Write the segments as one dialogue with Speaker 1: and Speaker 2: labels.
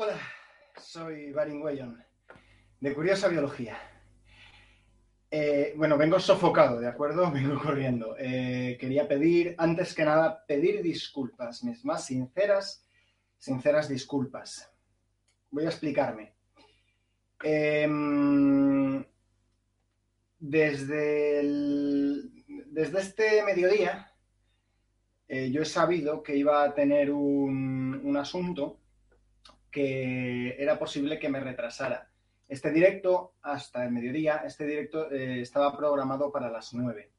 Speaker 1: Hola, soy Barin Weyon, de Curiosa Biología. Eh, bueno, vengo sofocado, ¿de acuerdo? Vengo corriendo. Eh, quería pedir, antes que nada, pedir disculpas, mis más sinceras, sinceras disculpas. Voy a explicarme. Em, desde, desde este mediodía, eh, yo he sabido que iba a tener un, un asunto que era posible que me retrasara. Este directo, hasta el mediodía, este directo eh, estaba programado para las 9.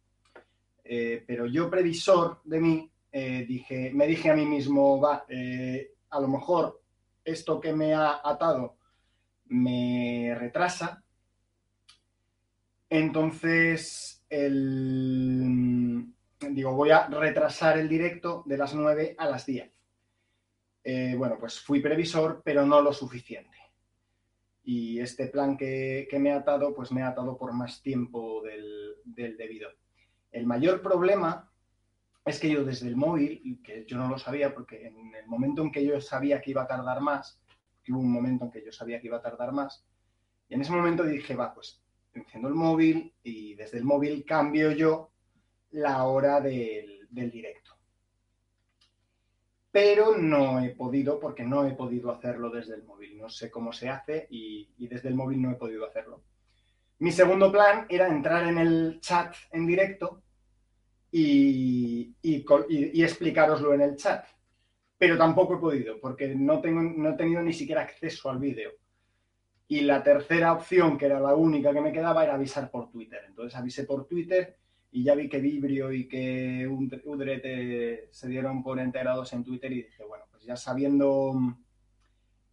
Speaker 1: Eh, pero yo, previsor de mí, eh, dije, me dije a mí mismo, va, a lo mejor esto que me ha atado me retrasa. Entonces, el, digo, voy a retrasar el directo de las 9 a las 10. Eh, bueno, pues fui previsor, pero no lo suficiente. Y este plan que, me ha atado, pues me ha atado por más tiempo del, debido. El mayor problema es que yo desde el móvil, que yo no lo sabía, porque en el momento en que yo sabía que iba a tardar más, hubo un momento en que yo sabía que iba a tardar más, y en ese momento dije, va, pues enciendo el móvil y desde el móvil cambio yo la hora del directo pero no he podido porque no he podido hacerlo desde el móvil. No sé cómo se hace y, y desde el móvil no he podido hacerlo. Mi segundo plan era entrar en el chat en directo y, y, y- explicároslo en el chat. Pero tampoco he podido porque no, tengo, no he tenido ni siquiera acceso al vídeo. Y la tercera opción, que era la única que me quedaba, era avisar por Twitter. Entonces avisé por Twitter y ya vi que Vibrio y que Ud- Udret eh, se dieron por enterados en Twitter y dije, bueno, pues ya sabiendo,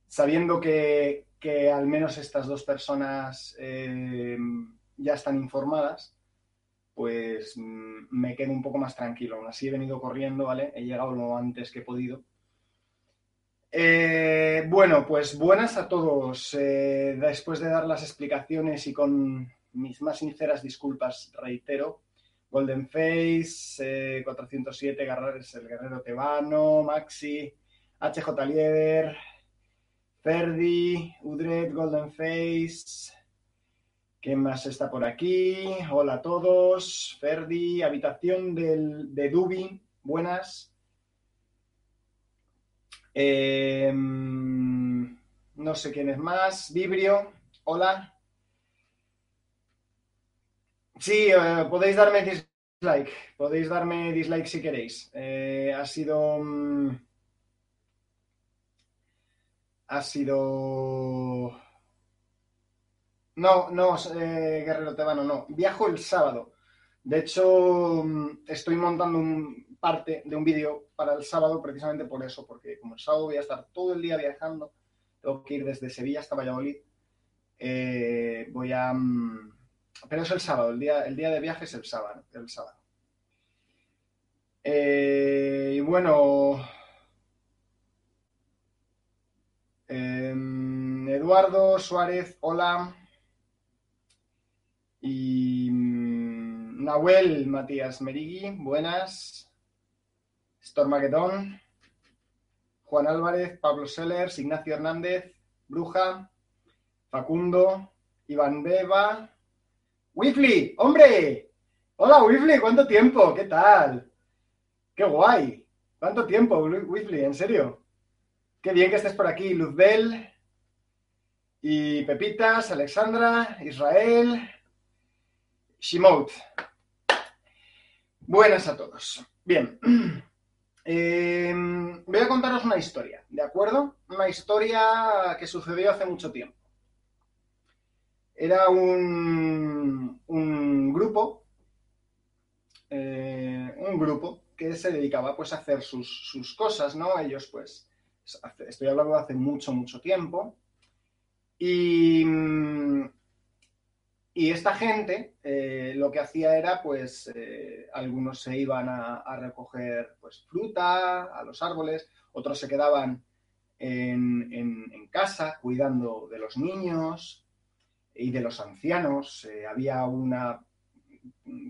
Speaker 1: sabiendo que, que al menos estas dos personas eh, ya están informadas, pues mm, me quedo un poco más tranquilo. Aún así he venido corriendo, ¿vale? He llegado lo antes que he podido. Eh, bueno, pues buenas a todos. Eh, después de dar las explicaciones y con mis más sinceras disculpas, reitero, Golden Face, eh, 407, Garrares, el Guerrero Tebano, Maxi, HJ Lieder, Ferdi, Udred, Golden Face. ¿Quién más está por aquí? Hola a todos. Ferdi, habitación del, de Dubi, buenas. Eh, no sé quién es más. Vibrio, hola. Sí, eh, podéis darme dislike. Podéis darme dislike si queréis. Eh, ha sido. mm, ha sido. No, no, eh, Guerrero Tebano, no. Viajo el sábado. De hecho, mm, estoy montando un parte de un vídeo para el sábado precisamente por eso, porque como el sábado voy a estar todo el día viajando, tengo que ir desde Sevilla hasta Valladolid. voy a. mm, pero es el sábado, el día, el día de viaje es el sábado. El sábado. Eh, y bueno. em, Eduardo Suárez, hola. Y mm, Nahuel Matías Merigui, buenas. Stormageddon. Juan Álvarez, Pablo Sellers, Ignacio Hernández, Bruja, Facundo, Iván Beba. Wifly, hombre. Hola Wifly, ¿cuánto tiempo? ¿Qué tal? Qué guay. ¿Cuánto tiempo, Wifly? En serio. Qué bien que estés por aquí, Luzbel. Y Pepitas, Alexandra, Israel, Shimout. Buenas a todos. Bien. Eh, voy a contaros una historia, ¿de acuerdo? Una historia que sucedió hace mucho tiempo. Era un, un grupo, eh, un grupo que se dedicaba pues a hacer sus, sus cosas, ¿no? Ellos pues, estoy hablando de hace mucho, mucho tiempo. Y, y esta gente eh, lo que hacía era, pues, eh, algunos se iban a, recoger pues, fruta a los árboles, otros se quedaban en, en, casa cuidando de los niños y de los ancianos. Eh, había una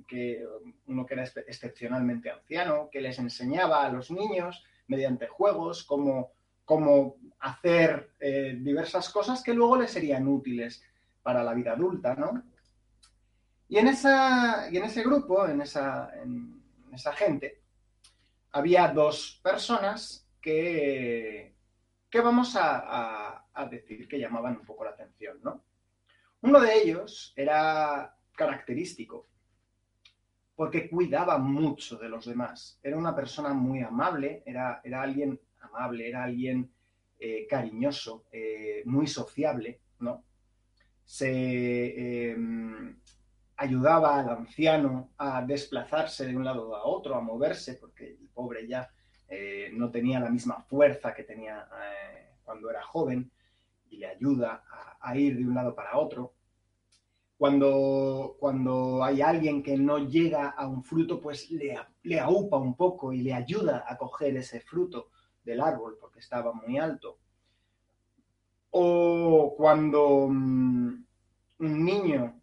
Speaker 1: que uno que era excepcionalmente anciano, que les enseñaba a los niños mediante juegos cómo, cómo hacer diversas cosas que luego les serían útiles para la vida adulta, ¿no? Y en, esa, y en ese grupo, en esa, en esa gente, había dos personas que, que vamos a, a, decir que llamaban un poco la atención, ¿no? Uno de ellos era característico porque cuidaba mucho de los demás. Era una persona muy amable, era, era alguien amable, era alguien eh, cariñoso, eh, muy sociable, ¿no? Se, em, ayudaba al anciano a desplazarse de un lado a otro, a moverse, porque el pobre ya eh, no tenía la misma fuerza que tenía cuando era joven, y le ayuda a, ir de un lado para otro. Cuando, cuando hay alguien que no llega a un fruto, pues le, le aupa un poco y le ayuda a coger ese fruto del árbol porque estaba muy alto. O cuando mm, un niño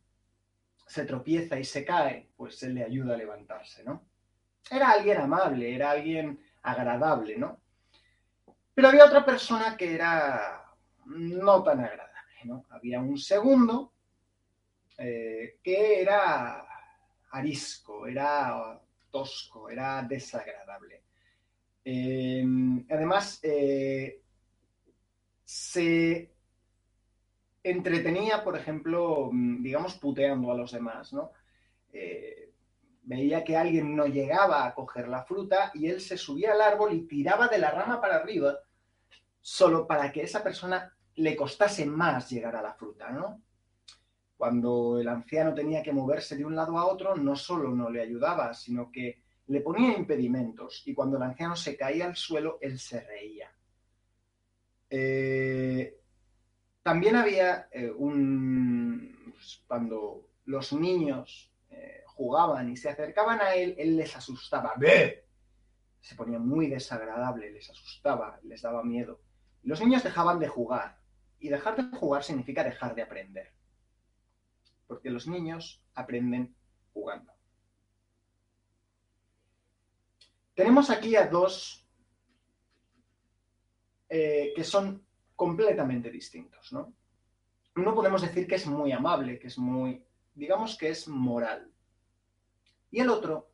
Speaker 1: se tropieza y se cae, pues se le ayuda a levantarse, ¿no? Era alguien amable, era alguien agradable, ¿no? Pero había otra persona que era no tan agradable, ¿no? Había un segundo eh, que era arisco, era tosco, era desagradable. Eh, además, eh, se entretenía, por ejemplo, mm, digamos, puteando a los demás, ¿no? Veía que alguien no llegaba a coger la fruta y él se subía al árbol y tiraba de la rama para arriba solo para que esa persona le costase más llegar a la fruta, ¿no? Cuando el anciano tenía que moverse de un lado a otro, no solo no le ayudaba, sino que le ponía impedimentos y cuando el anciano se caía al suelo, él se reía. Eh, también había eh, un... Pues, cuando los niños eh, jugaban y se acercaban a él, él les asustaba. ¡Ve! Se ponía muy desagradable, les asustaba, les daba miedo. los niños dejaban de jugar. Y dejar de jugar significa dejar de aprender. Porque los niños aprenden jugando. Tenemos aquí a dos eh, que son completamente distintos, ¿no? Uno podemos decir que es muy amable, que es muy, digamos que es moral. Y el otro,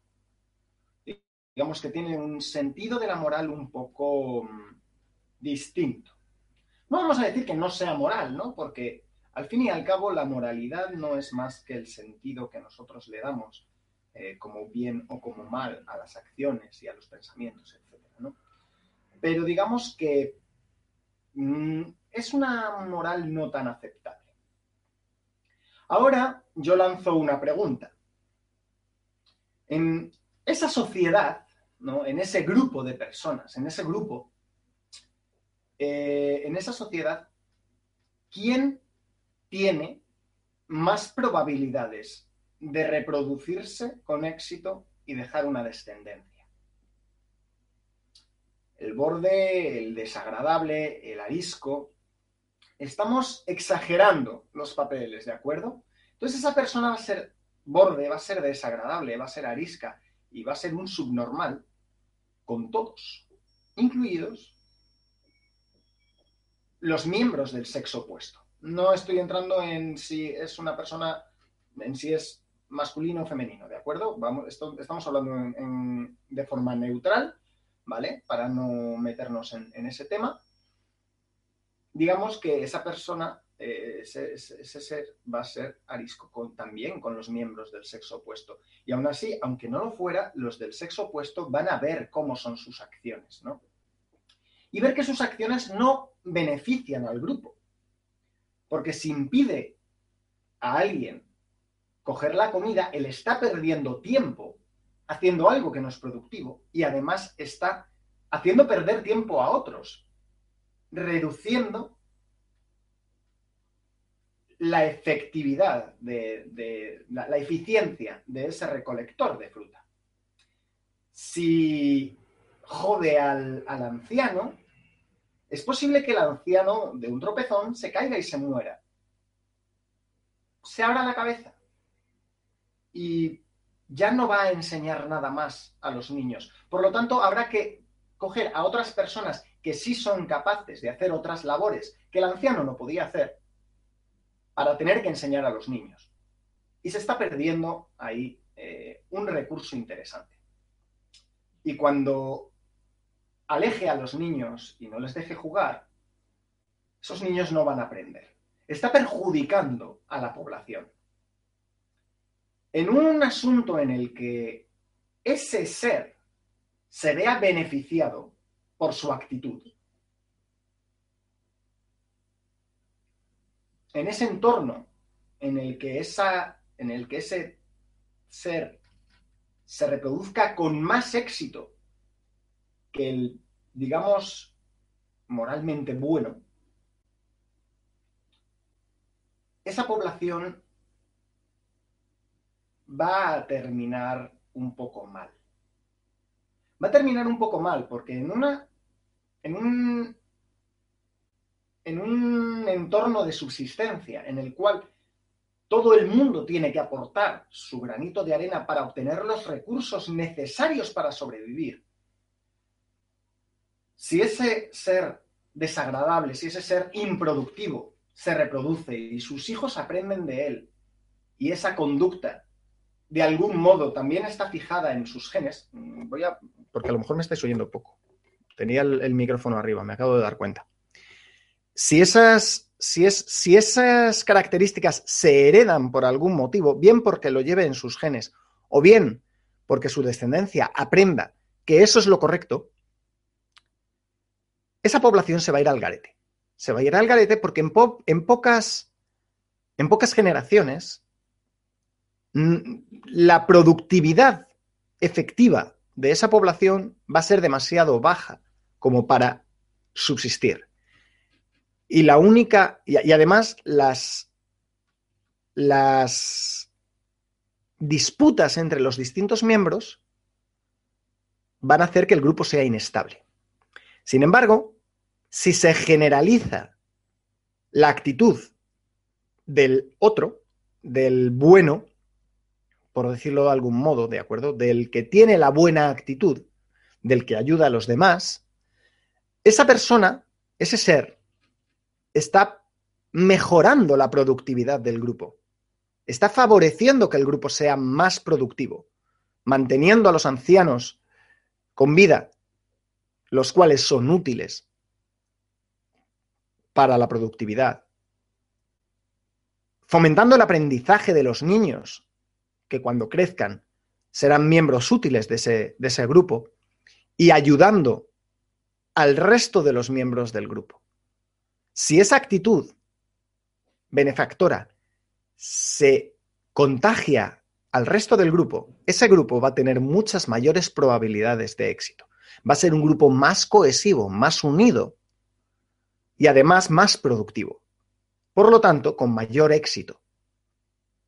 Speaker 1: digamos que tiene un sentido de la moral un poco mm, distinto. No vamos a decir que no sea moral, ¿no? Porque al fin y al cabo la moralidad no es más que el sentido que nosotros le damos eh, como bien o como mal a las acciones y a los pensamientos, etc. Pero digamos que Mm, es una moral no tan aceptable. Ahora yo lanzo una pregunta. En esa sociedad, ¿no? en ese grupo de personas, en ese grupo, eh, en esa sociedad, ¿quién tiene más probabilidades de reproducirse con éxito y dejar una descendencia? el borde, el desagradable, el arisco. Estamos exagerando los papeles, ¿de acuerdo? Entonces esa persona va a ser borde, va a ser desagradable, va a ser arisca y va a ser un subnormal con todos, incluidos los miembros del sexo opuesto. No estoy entrando en si es una persona, en si es masculino o femenino, ¿de acuerdo? Vamos, estamos hablando de forma neutral ¿vale? Para no meternos en, ese tema. Digamos que esa persona, eh, ese, ser, va a ser arisco también con los miembros del sexo opuesto. Y aún así, aunque no lo fuera, los del sexo opuesto van a ver cómo son sus acciones, ¿no? Y ver que sus acciones no benefician al grupo. Porque si impide a alguien coger la comida, él está perdiendo tiempo haciendo algo que no es productivo y además está haciendo perder tiempo a otros, reduciendo la efectividad, de, la, eficiencia de ese recolector de fruta. Si jode al, anciano, es posible que el anciano de un tropezón se caiga y se muera. Se abra la cabeza y ya no va a enseñar nada más a los niños. Por lo tanto, habrá que coger a otras personas que sí son capaces de hacer otras labores que el anciano no podía hacer para tener que enseñar a los niños. Y se está perdiendo ahí eh, un recurso interesante. Y cuando aleje a los niños y no les deje jugar, esos niños no van a aprender. Está perjudicando a la población en un asunto en el que ese ser se vea beneficiado por su actitud, en ese entorno en el que, esa, en el que ese ser se reproduzca con más éxito que el, digamos, moralmente bueno, esa población va a terminar un poco mal. Va a terminar un poco mal porque en una en un en un entorno de subsistencia en el cual todo el mundo tiene que aportar su granito de arena para obtener los recursos necesarios para sobrevivir. Si ese ser desagradable, si ese ser improductivo se reproduce y sus hijos aprenden de él y esa conducta de algún modo también está fijada en sus genes, mm, voy a, porque a lo mejor me estáis oyendo poco. Tenía el, micrófono arriba, me acabo de dar cuenta. Si esas, si, es, si esas características se heredan por algún motivo, bien porque lo lleve en sus genes, o bien porque su descendencia aprenda que eso es lo correcto, esa población se va a ir al garete. Se va a ir al garete porque en, pocas, en pocas generaciones la productividad efectiva de esa población va a ser demasiado baja como para subsistir. Y la única, y, además las disputas entre los distintos miembros van a hacer que el grupo sea inestable. Sin embargo, si se generaliza la actitud del otro, del bueno, por decirlo de algún modo, ¿de acuerdo? Del que tiene la buena actitud, del que ayuda a los demás, esa persona, ese ser, está mejorando la productividad del grupo. Está favoreciendo que el grupo sea más productivo, manteniendo a los ancianos con vida, los cuales son útiles para la productividad, fomentando el aprendizaje de los niños, que cuando crezcan serán miembros útiles de ese, de ese grupo y ayudando al resto de los miembros del grupo. Si esa actitud benefactora se contagia al resto del grupo, ese grupo va a tener muchas mayores probabilidades de éxito. Va a ser un grupo más cohesivo, más unido y además más productivo. Por lo tanto, con mayor éxito.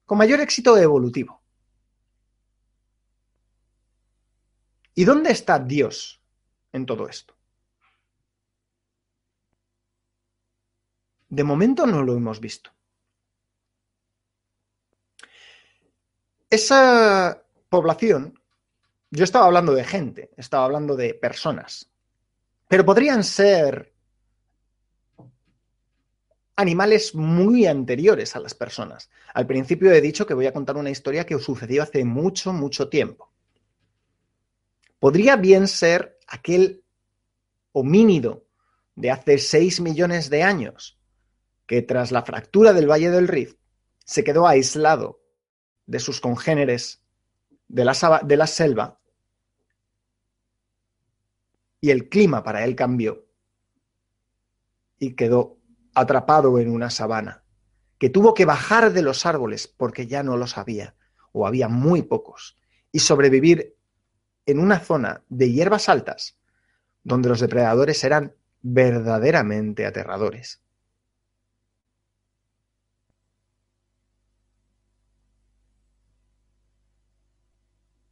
Speaker 1: Con mayor éxito evolutivo. ¿Y dónde está Dios en todo esto? De momento no lo hemos visto. Esa población, yo estaba hablando de gente, estaba hablando de personas, pero podrían ser animales muy anteriores a las personas. Al principio he dicho que voy a contar una historia que sucedió hace mucho, mucho tiempo podría bien ser aquel homínido de hace 6 millones de años que tras la fractura del Valle del Rift se quedó aislado de sus congéneres de la, de la selva y el clima para él cambió y quedó atrapado en una sabana, que tuvo que bajar de los árboles porque ya no los había, o había muy pocos, y sobrevivir en una zona de hierbas altas, donde los depredadores eran verdaderamente aterradores.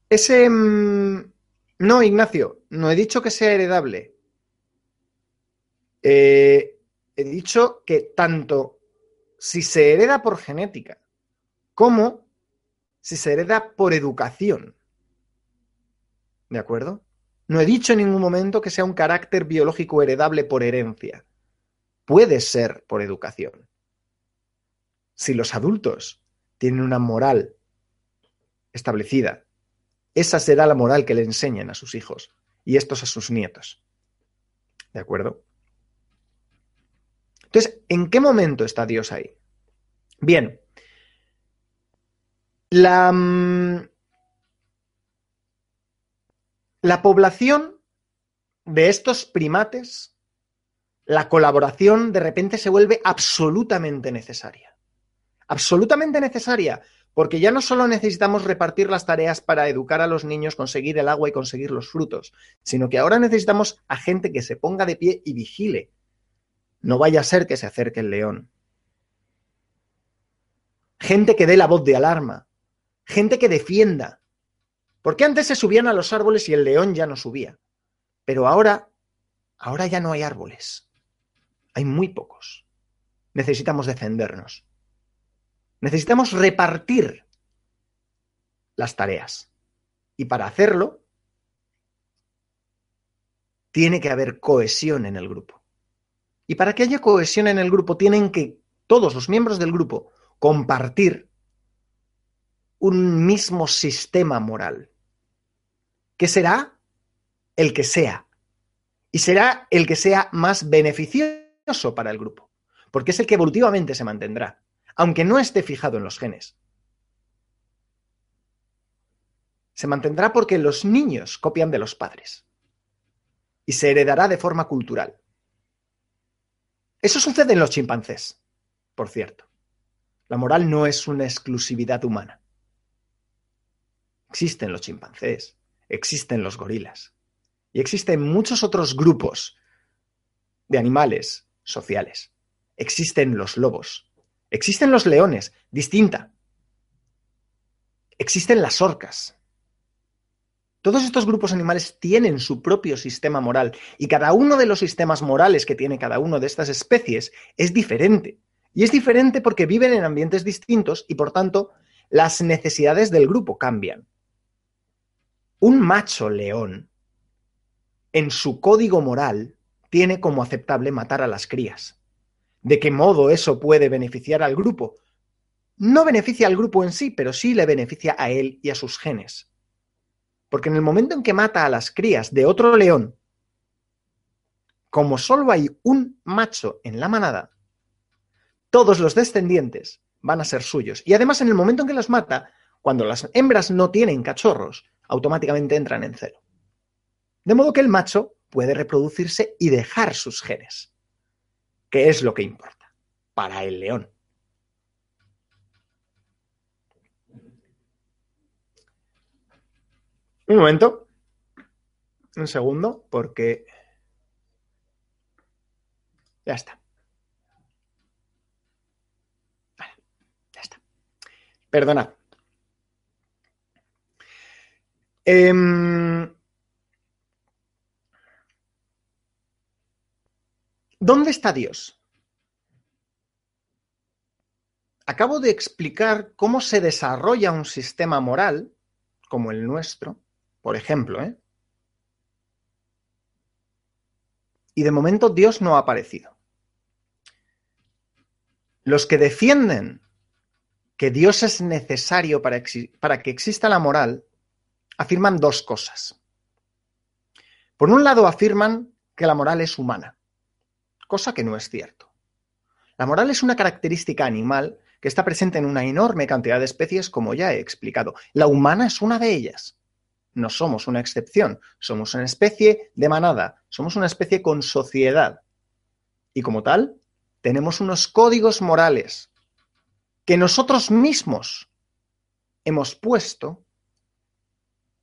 Speaker 1: Ese... Mm, no, Ignacio, no he dicho que sea heredable. Eh, he dicho que tanto si se hereda por genética como si se hereda por educación. ¿De acuerdo? No he dicho en ningún momento que sea un carácter biológico heredable por herencia. Puede ser por educación. Si los adultos tienen una moral establecida, esa será la moral que le enseñen a sus hijos y estos a sus nietos. ¿De acuerdo? Entonces, ¿en qué momento está Dios ahí? Bien, la, mm, la población de estos primates, la colaboración de repente se vuelve absolutamente necesaria. Absolutamente necesaria, porque ya no solo necesitamos repartir las tareas para educar a los niños, conseguir el agua y conseguir los frutos, sino que ahora necesitamos a gente que se ponga de pie y vigile no vaya a ser que se acerque el león. Gente que dé la voz de alarma. Gente que defienda. Porque antes se subían a los árboles y el león ya no subía. Pero ahora, ahora ya no hay árboles. Hay muy pocos. Necesitamos defendernos. Necesitamos repartir las tareas. Y para hacerlo, tiene que haber cohesión en el grupo. Y para que haya cohesión en el grupo, tienen que todos los miembros del grupo compartir un mismo sistema moral, que será el que sea, y será el que sea más beneficioso para el grupo, porque es el que evolutivamente se mantendrá, aunque no esté fijado en los genes. Se mantendrá porque los niños copian de los padres y se heredará de forma cultural. Eso sucede en los chimpancés, por cierto. La moral no es una exclusividad humana. Existen los chimpancés, existen los gorilas y existen muchos otros grupos de animales sociales. Existen los lobos, existen los leones, distinta. Existen las orcas, todos estos grupos animales tienen su propio sistema moral y cada uno de los sistemas morales que tiene cada uno de estas especies es diferente. Y es diferente porque viven en ambientes distintos y por tanto las necesidades del grupo cambian. Un macho león, en su código moral, tiene como aceptable matar a las crías. ¿De qué modo eso puede beneficiar al grupo? No beneficia al grupo en sí, pero sí le beneficia a él y a sus genes. Porque en el momento en que mata a las crías de otro león, como solo hay un macho en la manada, todos los descendientes van a ser suyos. Y además, en el momento en que los mata, cuando las hembras no tienen cachorros, automáticamente entran en cero. De modo que el macho puede reproducirse y dejar sus genes, que es lo que importa para el león. Un momento. Un segundo, porque... Ya está. Ya está. Perdonad. Em, ¿Dónde está Dios? Acabo de explicar cómo se desarrolla un sistema moral como el nuestro por ejemplo, ¿eh? Y de momento Dios no ha aparecido. Los que defienden que Dios es necesario para, para, que exista la moral, afirman dos cosas. Por un lado, afirman que la moral es humana, cosa que no es cierto. La moral es una característica animal que está presente en una enorme cantidad de especies, como ya he explicado. La humana es una de ellas no somos una excepción, somos una especie de manada, somos una especie con sociedad. Y como tal, tenemos unos códigos morales que nosotros mismos hemos puesto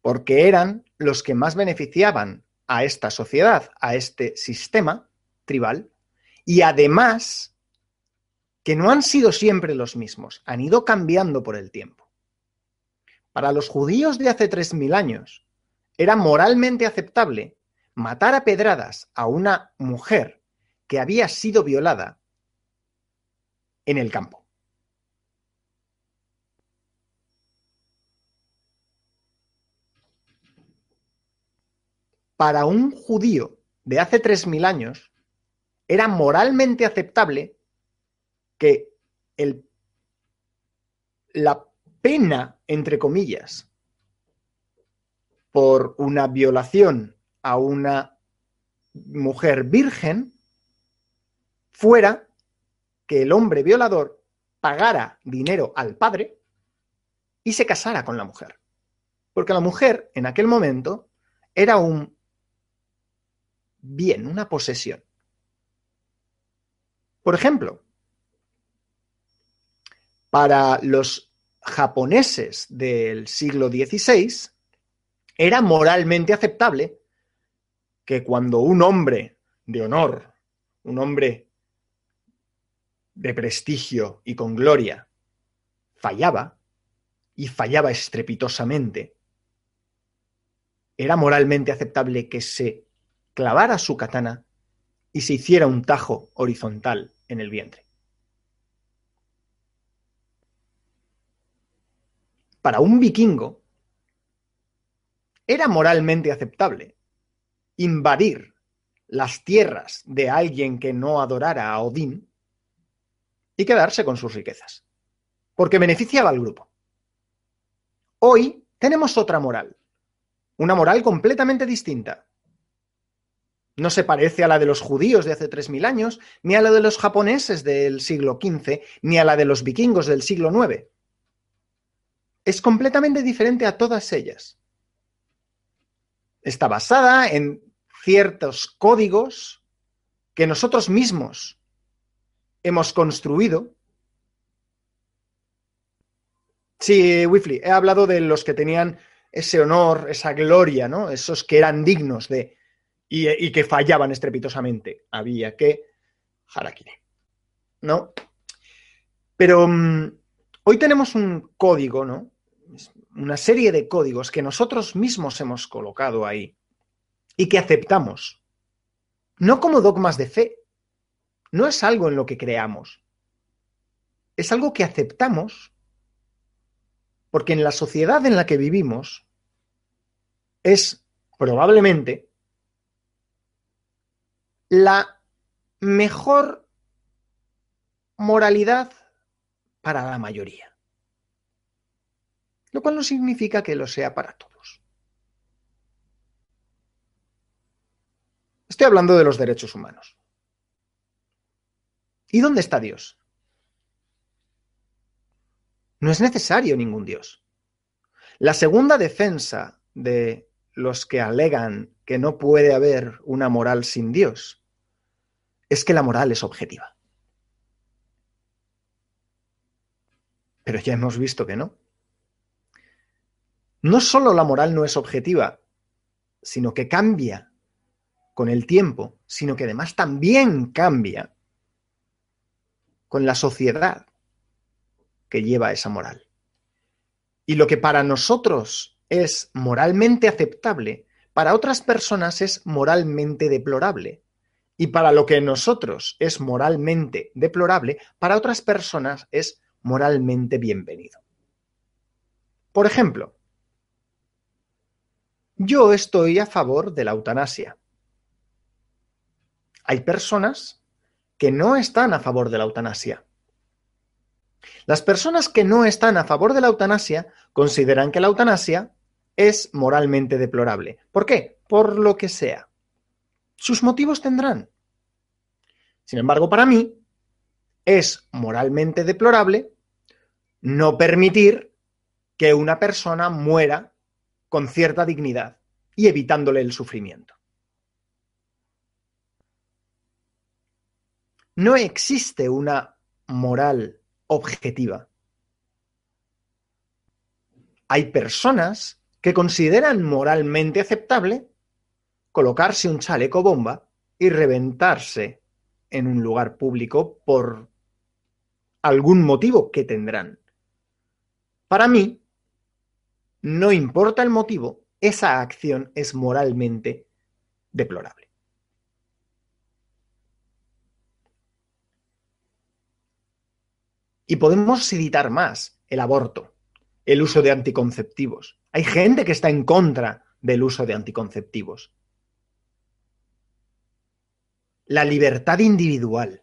Speaker 1: porque eran los que más beneficiaban a esta sociedad, a este sistema tribal, y además que no han sido siempre los mismos, han ido cambiando por el tiempo. Para los judíos de hace 3.000 años, era moralmente aceptable matar a pedradas a una mujer que había sido violada en el campo. Para un judío de hace 3.000 años, era moralmente aceptable que el, la pena, entre comillas, por una violación a una mujer virgen fuera que el hombre violador pagara dinero al padre y se casara con la mujer. Porque la mujer en aquel momento era un bien, una posesión. Por ejemplo, para los japoneses del siglo XVI, era moralmente aceptable que cuando un hombre de honor, un hombre de prestigio y con gloria, fallaba, y fallaba estrepitosamente, era moralmente aceptable que se clavara su katana y se hiciera un tajo horizontal en el vientre. Para un vikingo era moralmente aceptable invadir las tierras de alguien que no adorara a Odín y quedarse con sus riquezas, porque beneficiaba al grupo. Hoy tenemos otra moral, una moral completamente distinta. No se parece a la de los judíos de hace 3.000 años, ni a la de los japoneses del siglo XV, ni a la de los vikingos del siglo IX. Es completamente diferente a todas ellas. Está basada en ciertos códigos que nosotros mismos hemos construido. Sí, Wifley, he hablado de los que tenían ese honor, esa gloria, ¿no? Esos que eran dignos de. Y, que fallaban estrepitosamente. Había que. Harakiri. ¿No? Pero mm, hoy tenemos un código, ¿no? Una serie de códigos que nosotros mismos hemos colocado ahí y que aceptamos. No como dogmas de fe. No es algo en lo que creamos. Es algo que aceptamos porque en la sociedad en la que vivimos es probablemente la mejor moralidad para la mayoría. Lo cual no significa que lo sea para todos. Estoy hablando de los derechos humanos. ¿Y dónde está Dios? No es necesario ningún Dios. La segunda defensa de los que alegan que no puede haber una moral sin Dios es que la moral es objetiva. Pero ya hemos visto que no. No solo la moral no es objetiva, sino que cambia con el tiempo, sino que además también cambia con la sociedad que lleva esa moral. Y lo que para nosotros es moralmente aceptable, para otras personas es moralmente deplorable. Y para lo que nosotros es moralmente deplorable, para otras personas es moralmente bienvenido. Por ejemplo, yo estoy a favor de la eutanasia hay personas que no están a favor de la eutanasia. Las personas que no están a favor de la eutanasia consideran que la eutanasia es moralmente deplorable. ¿Por qué? Por lo que sea. Sus motivos tendrán. Sin embargo, para mí es moralmente deplorable no permitir que una persona muera con cierta dignidad y evitándole el sufrimiento. No existe una moral objetiva. Hay personas que consideran moralmente aceptable colocarse un chaleco bomba y reventarse en un lugar público por algún motivo que tendrán. Para mí, no importa el motivo, esa acción es moralmente deplorable. Y podemos citar más el aborto, el uso de anticonceptivos. Hay gente que está en contra del uso de anticonceptivos. La libertad individual.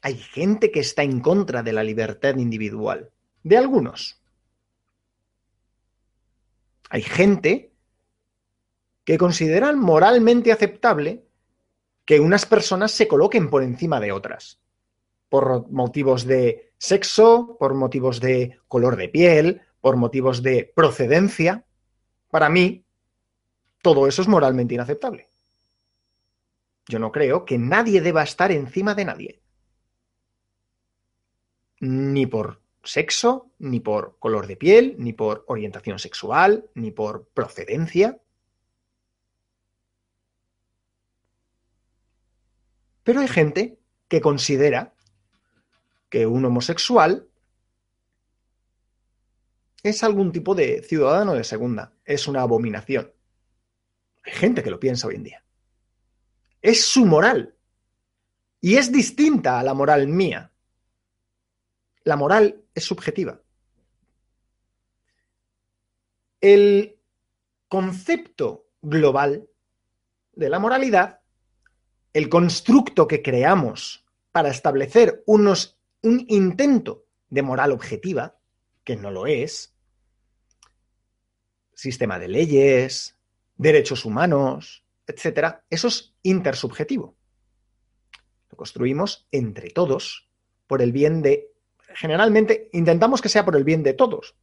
Speaker 1: Hay gente que está en contra de la libertad individual. De algunos. Hay gente que consideran moralmente aceptable que unas personas se coloquen por encima de otras por motivos de sexo, por motivos de color de piel, por motivos de procedencia. Para mí, todo eso es moralmente inaceptable. Yo no creo que nadie deba estar encima de nadie. Ni por sexo, ni por color de piel, ni por orientación sexual, ni por procedencia. Pero hay gente que considera que un homosexual es algún tipo de ciudadano de segunda, es una abominación. Hay gente que lo piensa hoy en día. Es su moral. Y es distinta a la moral mía. La moral es subjetiva. El concepto global de la moralidad, el constructo que creamos para establecer unos un intento de moral objetiva, que no lo es, sistema de leyes, derechos humanos, etcétera, eso es intersubjetivo. Lo construimos entre todos por el bien de. Generalmente intentamos que sea por el bien de todos,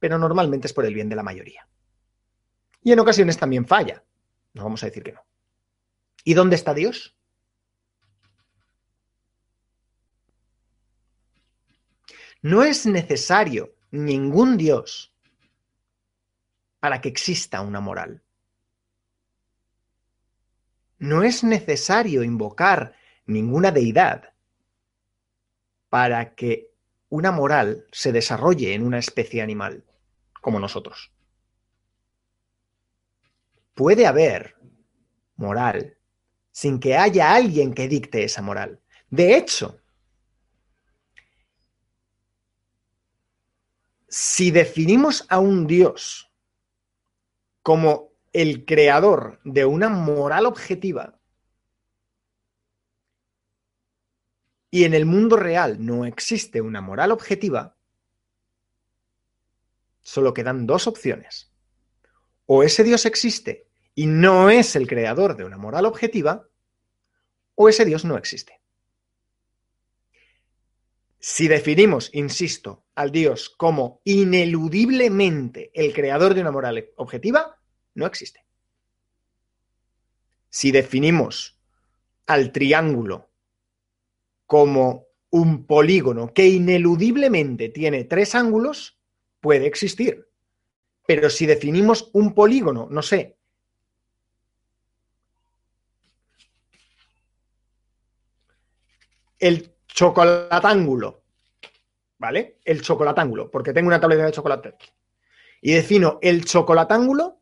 Speaker 1: pero normalmente es por el bien de la mayoría. Y en ocasiones también falla. No vamos a decir que no. ¿Y dónde está Dios? No es necesario ningún Dios para que exista una moral. No es necesario invocar ninguna deidad para que una moral se desarrolle en una especie animal como nosotros. Puede haber moral sin que haya alguien que dicte esa moral. De hecho, si definimos a un Dios como el creador de una moral objetiva y en el mundo real no existe una moral objetiva, solo quedan dos opciones. O ese Dios existe y no es el creador de una moral objetiva, o ese Dios no existe. Si definimos, insisto, al Dios como ineludiblemente el creador de una moral objetiva, no existe. Si definimos al triángulo como un polígono que ineludiblemente tiene tres ángulos, puede existir. Pero si definimos un polígono, no sé, el chocolatángulo, ¿vale? El chocolatángulo, porque tengo una tableta de chocolate. Y defino el chocolatángulo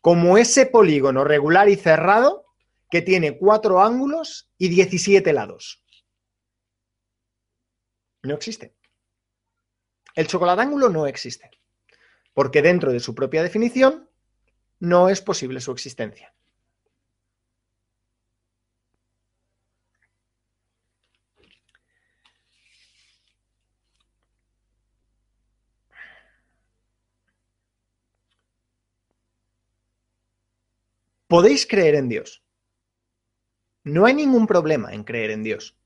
Speaker 1: como ese polígono regular y cerrado que tiene cuatro ángulos y 17 lados. No existe. El chocolatángulo no existe, porque dentro de su propia definición no es posible su existencia. Podéis creer en Dios. No hay ningún problema en creer en Dios.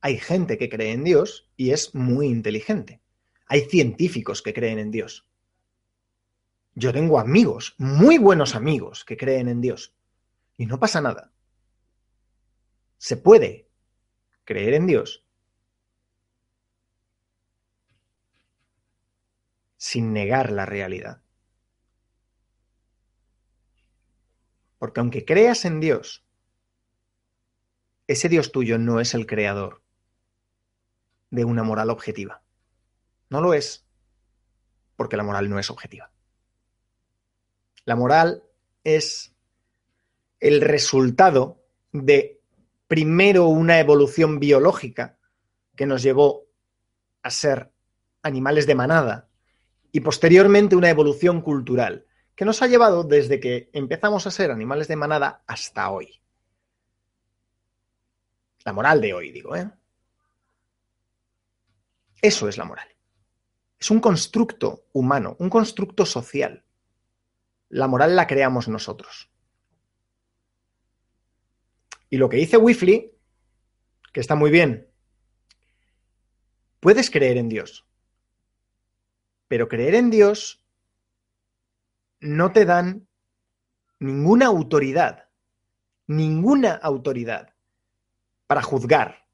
Speaker 1: Hay gente que cree en Dios y es muy inteligente. Hay científicos que creen en Dios. Yo tengo amigos, muy buenos amigos, que creen en Dios. Y no pasa nada. Se puede creer en Dios sin negar la realidad. Porque aunque creas en Dios, ese Dios tuyo no es el creador de una moral objetiva. No lo es, porque la moral no es objetiva. La moral es el resultado de primero una evolución biológica que nos llevó a ser animales de manada y posteriormente una evolución cultural que nos ha llevado desde que empezamos a ser animales de manada hasta hoy. La moral de hoy, digo, ¿eh? Eso es la moral. Es un constructo humano, un constructo social. La moral la creamos nosotros. Y lo que dice Wifley, que está muy bien, puedes creer en Dios, pero creer en Dios no te dan ninguna autoridad, ninguna autoridad para juzgar,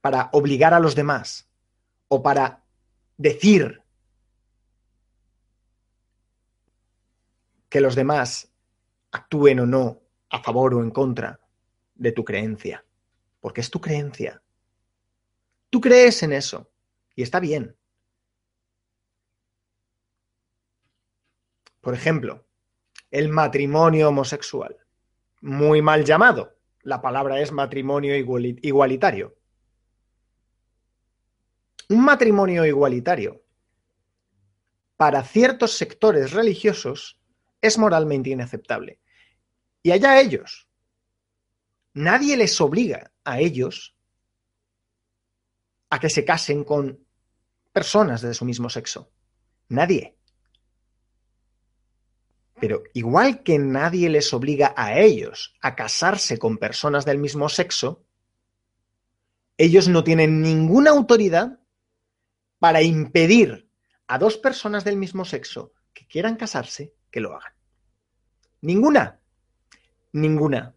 Speaker 1: para obligar a los demás o para decir que los demás actúen o no a favor o en contra de tu creencia, porque es tu creencia. Tú crees en eso y está bien. Por ejemplo, el matrimonio homosexual, muy mal llamado. La palabra es matrimonio igualitario. Un matrimonio igualitario para ciertos sectores religiosos es moralmente inaceptable. Y allá ellos. Nadie les obliga a ellos a que se casen con personas de su mismo sexo. Nadie. Pero igual que nadie les obliga a ellos a casarse con personas del mismo sexo, ellos no tienen ninguna autoridad para impedir a dos personas del mismo sexo que quieran casarse que lo hagan. Ninguna. Ninguna.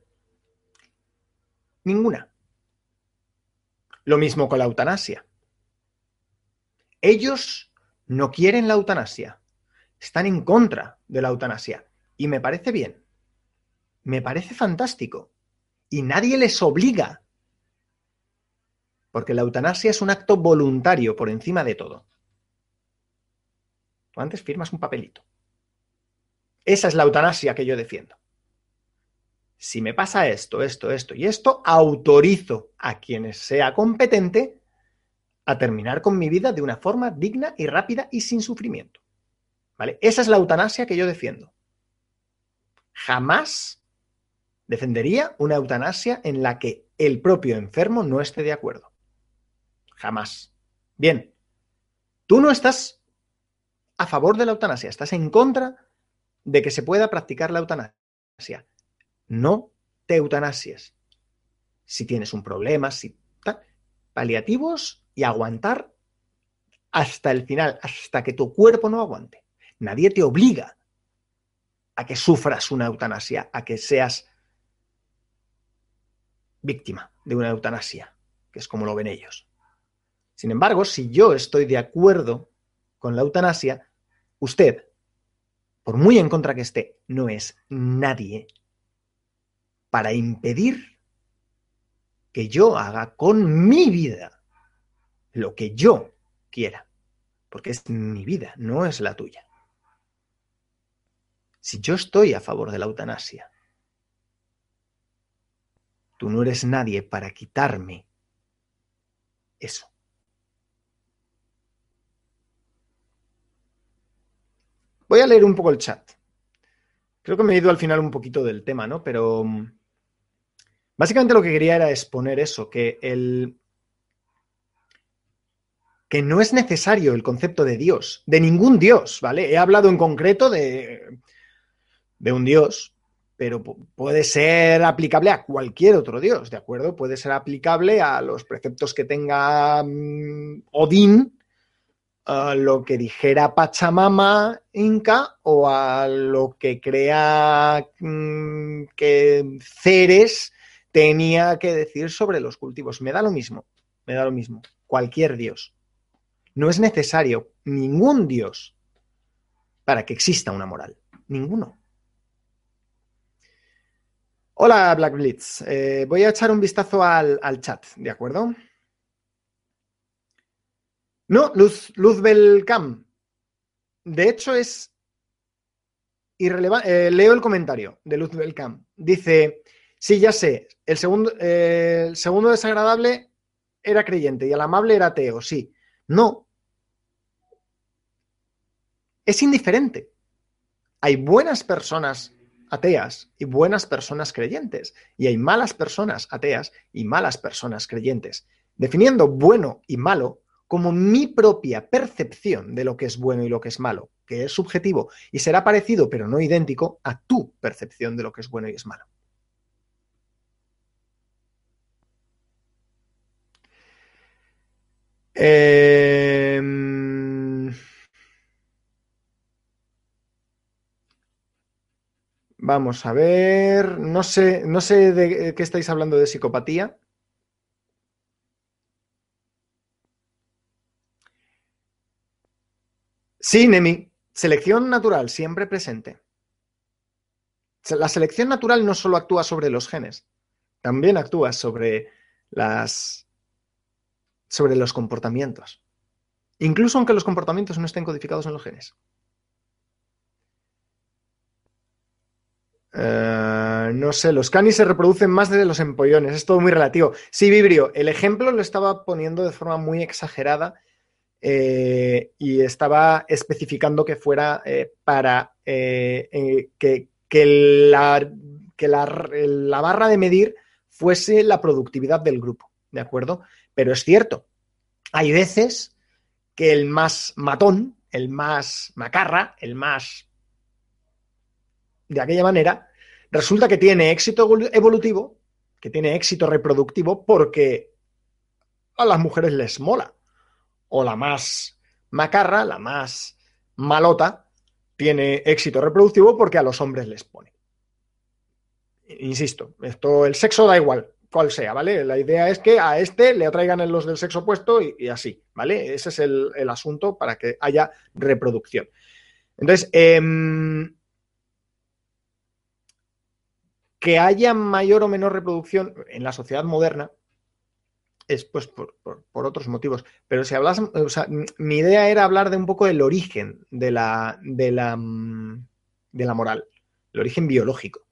Speaker 1: Ninguna. Lo mismo con la eutanasia. Ellos no quieren la eutanasia. Están en contra de la eutanasia. Y me parece bien. Me parece fantástico. Y nadie les obliga porque la eutanasia es un acto voluntario por encima de todo. Tú antes firmas un papelito. Esa es la eutanasia que yo defiendo. Si me pasa esto, esto, esto y esto, autorizo a quienes sea competente a terminar con mi vida de una forma digna y rápida y sin sufrimiento. ¿Vale? Esa es la eutanasia que yo defiendo. Jamás defendería una eutanasia en la que el propio enfermo no esté de acuerdo. Jamás. Bien, tú no estás a favor de la eutanasia, estás en contra de que se pueda practicar la eutanasia. No te eutanasies. Si tienes un problema, si paliativos y aguantar hasta el final, hasta que tu cuerpo no aguante. Nadie te obliga a que sufras una eutanasia, a que seas víctima de una eutanasia, que es como lo ven ellos. Sin embargo, si yo estoy de acuerdo con la eutanasia, usted, por muy en contra que esté, no es nadie para impedir que yo haga con mi vida lo que yo quiera, porque es mi vida, no es la tuya. Si yo estoy a favor de la eutanasia, tú no eres nadie para quitarme eso. Voy a leer un poco el chat. Creo que me he ido al final un poquito del tema, ¿no? Pero mm, básicamente lo que quería era exponer eso, que el que no es necesario el concepto de Dios, de ningún Dios, ¿vale? He hablado en concreto de, de un Dios, pero puede ser aplicable a cualquier otro Dios, ¿de acuerdo? Puede ser aplicable a los preceptos que tenga mm, Odín a lo que dijera Pachamama Inca o a lo que crea mm, que Ceres tenía que decir sobre los cultivos. Me da lo mismo, me da lo mismo. Cualquier dios. No es necesario ningún dios para que exista una moral? Ninguno. Hola, Black Blitz. Eh, voy a echar un vistazo al, al, chat, ¿de acuerdo? No, Luz, Luz Belcam. De hecho, es irrelevante. Eh, leo el comentario de Luz Belcam. Dice: Sí, ya sé, el segundo, eh, el segundo desagradable era creyente y el amable era ateo, sí. No. Es indiferente. Hay buenas personas ateas y buenas personas creyentes. Y hay malas personas ateas y malas personas creyentes. Definiendo bueno y malo como mi propia percepción de lo que es bueno y lo que es malo, que es subjetivo y será parecido pero no idéntico a tu percepción de lo que es bueno y es malo. Eh... Vamos a ver. No sé, no sé de qué estáis hablando de psicopatía. Sí, Nemi. Selección natural, siempre presente. La selección natural no solo actúa sobre los genes, también actúa sobre las. sobre los comportamientos. Incluso aunque los comportamientos no estén codificados en los genes. Uh, no sé, los canis se reproducen más de los empollones, es todo muy relativo. Sí, Vibrio, el ejemplo lo estaba poniendo de forma muy exagerada eh, y estaba especificando que fuera eh, para eh, que, que, la, que la, la barra de medir fuese la productividad del grupo, ¿de acuerdo? Pero es cierto, hay veces que el más matón, el más macarra, el más de aquella manera, resulta que tiene éxito evolutivo, que tiene éxito reproductivo porque a las mujeres les mola. O la más macarra, la más malota, tiene éxito reproductivo porque a los hombres les pone. Insisto, esto, el sexo da igual, cual sea, ¿vale? La idea es que a este le atraigan los del sexo opuesto y, así, ¿vale? Ese es el, asunto para que haya reproducción. Entonces, eh, que haya mayor o menor reproducción en la sociedad moderna es pues por, por, otros motivos. Pero si hablas, mi idea era hablar de un poco del origen de la, de la, de la moral, el origen biológico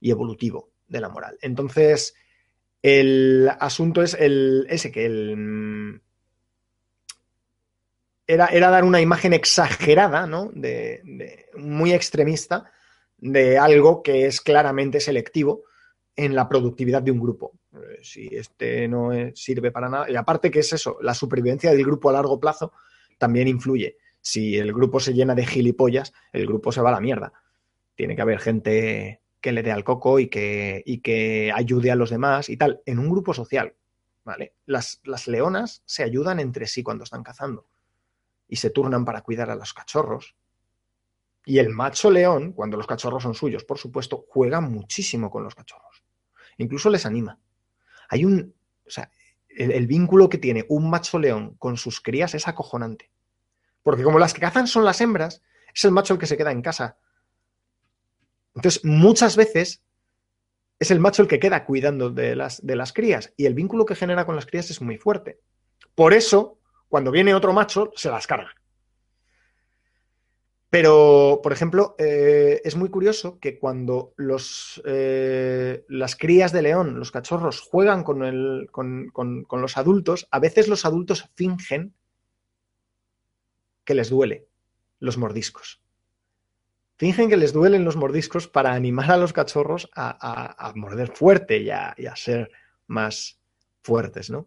Speaker 1: y evolutivo de la moral. Entonces, el asunto es el, ese, que el, era, era, dar una imagen exagerada, ¿no? De, muy extremista de algo que es claramente selectivo en la productividad de un grupo. Si este no sirve para nada, y aparte que es eso, la supervivencia del grupo a largo plazo también influye. Si el grupo se llena de gilipollas, el grupo se va a la mierda. Tiene que haber gente que le dé al coco y que, y que ayude a los demás y tal, en un grupo social. ¿vale? Las, las leonas se ayudan entre sí cuando están cazando y se turnan para cuidar a los cachorros y el macho león, cuando los cachorros son suyos, por supuesto, juega muchísimo con los cachorros. Incluso les anima. Hay un. O sea, el, vínculo que tiene un macho león con sus crías es acojonante. Porque como las que cazan son las hembras, es el macho el que se queda en casa. Entonces, muchas veces es el macho el que queda cuidando de las, de las crías. Y el vínculo que genera con las crías es muy fuerte. Por eso, cuando viene otro macho, se las carga. Pero, por ejemplo, eh, es muy curioso que cuando los, eh, las crías de león, los cachorros, juegan con, el, con, con, con, los adultos, a veces los adultos fingen que les duele los mordiscos. Fingen que les duelen los mordiscos para animar a los cachorros a, a, morder fuerte y a ser más fuertes, ¿no?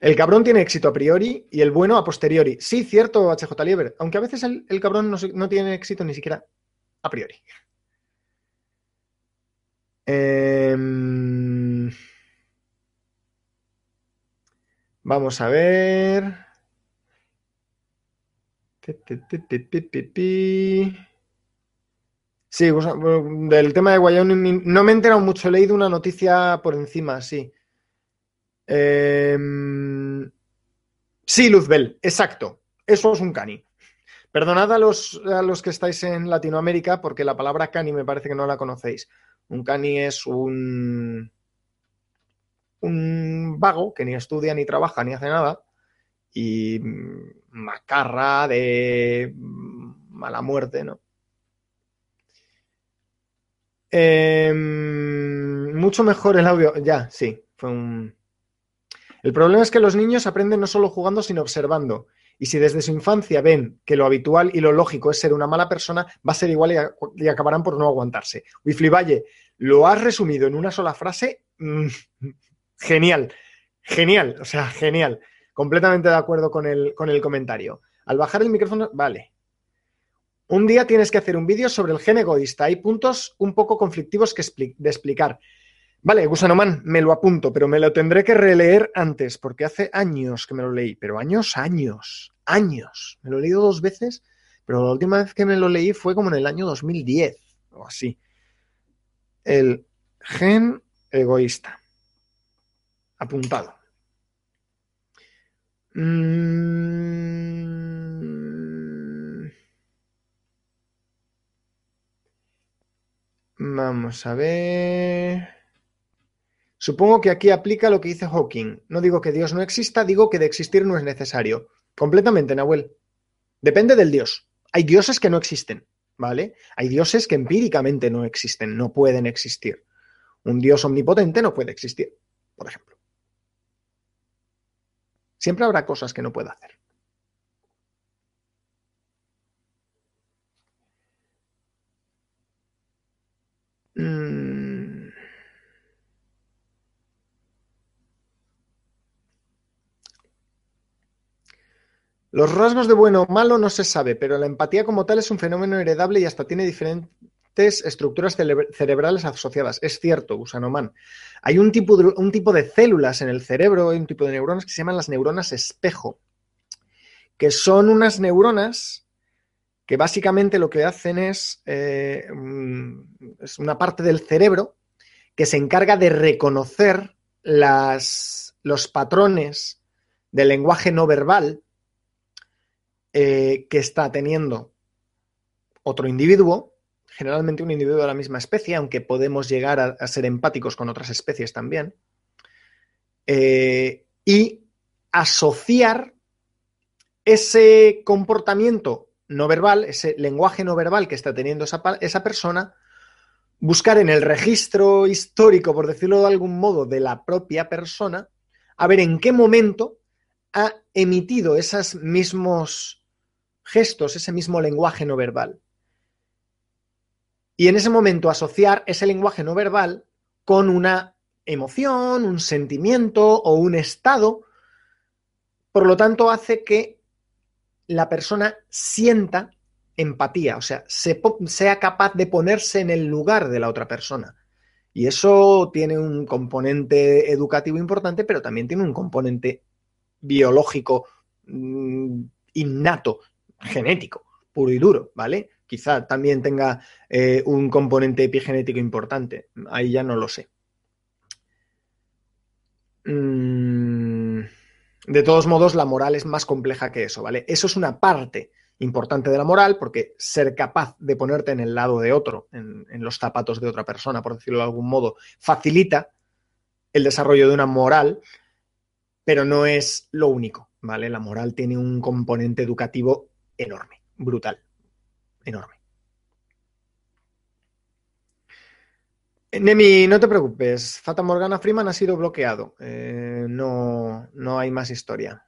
Speaker 1: El cabrón tiene éxito a priori y el bueno a posteriori. Sí, cierto, HJ Lieber, aunque a veces el, el cabrón no, no, tiene éxito ni siquiera a priori. Eh, vamos a ver. Sí, del tema de Wyoming no me he enterado mucho, he leído una noticia por encima, sí. Eh, sí, Luzbel, exacto. Eso es un cani. Perdonad a los, a los que estáis en Latinoamérica porque la palabra cani me parece que no la conocéis. Un cani es un, un vago que ni estudia, ni trabaja, ni hace nada y macarra de mala muerte, ¿no? Em, mucho mejor el audio. Ya, sí, fue un. El problema es que los niños aprenden no solo jugando, sino observando. Y si desde su infancia ven que lo habitual y lo lógico es ser una mala persona, va a ser igual y, acabarán por no aguantarse. Wifli Valle, lo has resumido en una sola frase. Mm, genial, genial, o sea, genial. Completamente de acuerdo con el, con el comentario. Al bajar el micrófono, vale, un día tienes que hacer un vídeo sobre el gen egoísta. Hay puntos un poco conflictivos que de explicar. Vale, Gusanoman, me lo apunto, pero me lo tendré que releer antes, porque hace años que me lo leí, pero años, años, años. Me lo he leído dos veces, pero la última vez que me lo leí fue como en el año 2010 o así. El gen egoísta. Apuntado. Mmm... Vamos a ver. Supongo que aquí aplica lo que dice Hawking. No digo que Dios no exista, digo que de existir no es necesario. Completamente, Nahuel. Depende del Dios. Hay dioses que no existen, ¿vale? Hay dioses que empíricamente no existen, no pueden existir. Un Dios omnipotente no puede existir, por ejemplo. Siempre habrá cosas que no pueda hacer. Mm. Los rasgos de bueno o malo no se sabe, pero la empatía como tal es un fenómeno heredable y hasta tiene diferentes estructuras cerebrales asociadas. Es cierto, Gusanoman. Hay un tipo, de, células en el cerebro, hay un tipo de neuronas que se llaman las neuronas espejo, que son unas neuronas que básicamente lo que hacen es, eh, es una parte del cerebro que se encarga de reconocer los patrones del lenguaje no verbal eh, que está teniendo otro individuo, generalmente un individuo de la misma especie, aunque podemos llegar a, ser empáticos con otras especies también, eh, y asociar ese comportamiento no verbal, ese lenguaje no verbal que está teniendo esa, esa persona, buscar en el registro histórico, por decirlo de algún modo, de la propia persona, a ver en qué momento ha emitido esos mismos gestos, ese mismo lenguaje no verbal. Y en ese momento asociar ese lenguaje no verbal con una emoción, un sentimiento o un estado, por lo tanto hace que la persona sienta empatía, o sea, sea capaz de ponerse en el lugar de la otra persona. Y eso tiene un componente educativo importante, pero también tiene un componente biológico mm, innato, genético, puro y duro, ¿vale? Quizá también tenga eh, un componente epigenético importante. Ahí ya no lo sé. Mm. De todos modos, la moral es más compleja que eso, ¿vale? Eso es una parte importante de la moral, porque ser capaz de ponerte en el lado de otro, en, los zapatos de otra persona, por decirlo de algún modo, facilita el desarrollo de una moral, pero no es lo único, ¿vale? La moral tiene un componente educativo enorme, brutal, enorme. Nemi, no te preocupes. Fata Morgana Freeman ha sido bloqueado. Eh, no, no hay más historia.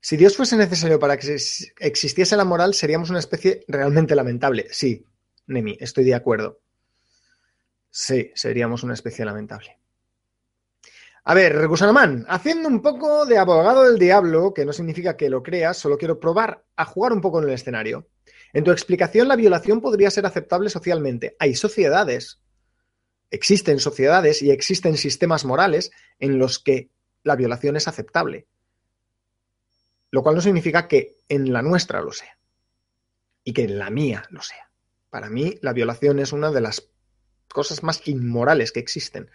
Speaker 1: Si Dios fuese necesario para que existiese la moral, seríamos una especie realmente lamentable. Sí, Nemi, estoy de acuerdo. Sí, seríamos una especie lamentable. A ver, Gusanoman, haciendo un poco de abogado del diablo, que no significa que lo creas, solo quiero probar a jugar un poco en el escenario. En tu explicación, la violación podría ser aceptable socialmente. Hay sociedades, existen sociedades y existen sistemas morales en los que la violación es aceptable. Lo cual no significa que en la nuestra lo sea y que en la mía lo sea. Para mí, la violación es una de las cosas más inmorales que existen,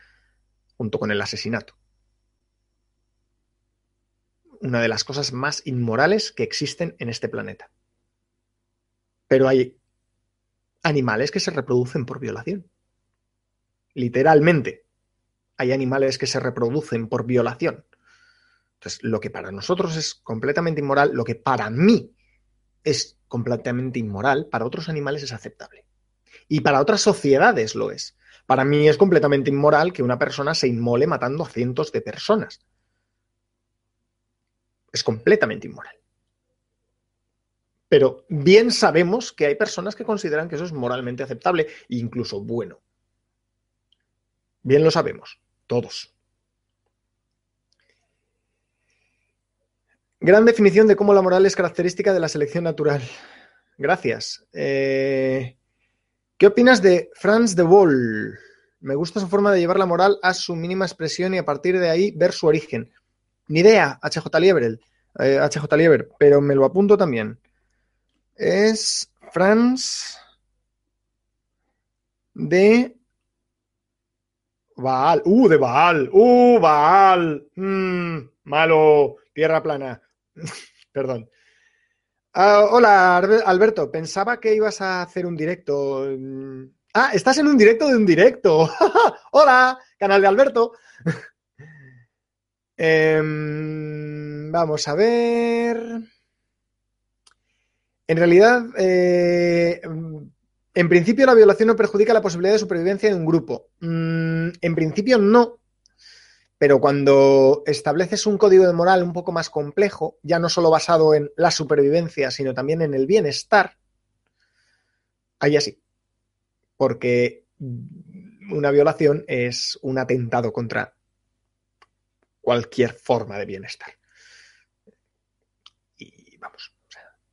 Speaker 1: junto con el asesinato. Una de las cosas más inmorales que existen en este planeta. Pero hay animales que se reproducen por violación. Literalmente. Hay animales que se reproducen por violación. Entonces, lo que para nosotros es completamente inmoral, lo que para mí es completamente inmoral, para otros animales es aceptable. Y para otras sociedades lo es. Para mí es completamente inmoral que una persona se inmole matando a cientos de personas. Es completamente inmoral. Pero bien sabemos que hay personas que consideran que eso es moralmente aceptable e incluso bueno. Bien lo sabemos, todos. Gran definición de cómo la moral es característica de la selección natural. Gracias. Eh, ¿Qué opinas de Franz de Waal? Me gusta su forma de llevar la moral a su mínima expresión y a partir de ahí ver su origen. Ni idea, HJ Lieber, eh, HJ Lieber, pero me lo apunto también. Es Franz de Baal. Uh, de Baal. Uh, Baal. Mm, malo. Tierra plana. Perdón. Ah, hola, Alberto. Pensaba que ibas a hacer un directo. Mm, ah, estás en un directo de un directo. hola, canal de Alberto. Em, vamos a ver. En realidad, eh, en principio la violación no perjudica la posibilidad de supervivencia de un grupo. Mm, en principio no, pero cuando estableces un código de moral un poco más complejo, ya no solo basado en la supervivencia, sino también en el bienestar, ahí así. Porque una violación es un atentado contra cualquier forma de bienestar. Y vamos,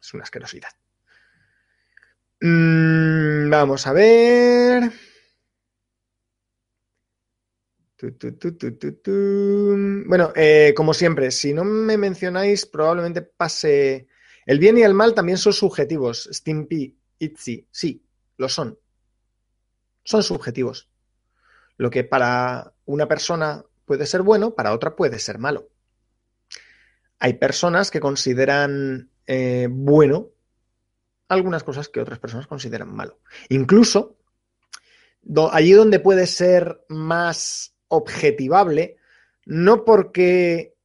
Speaker 1: es una asquerosidad. Mm, vamos a ver. Bueno, eh, como siempre, si no me mencionáis, probablemente pase. El bien y el mal también son subjetivos. Stimpy, Itzy, sí, lo son. Son subjetivos. Lo que para una persona puede ser bueno, para otra puede ser malo. Hay personas que consideran eh, bueno algunas cosas que otras personas consideran malo. Incluso allí donde puede ser más objetivable, no porque...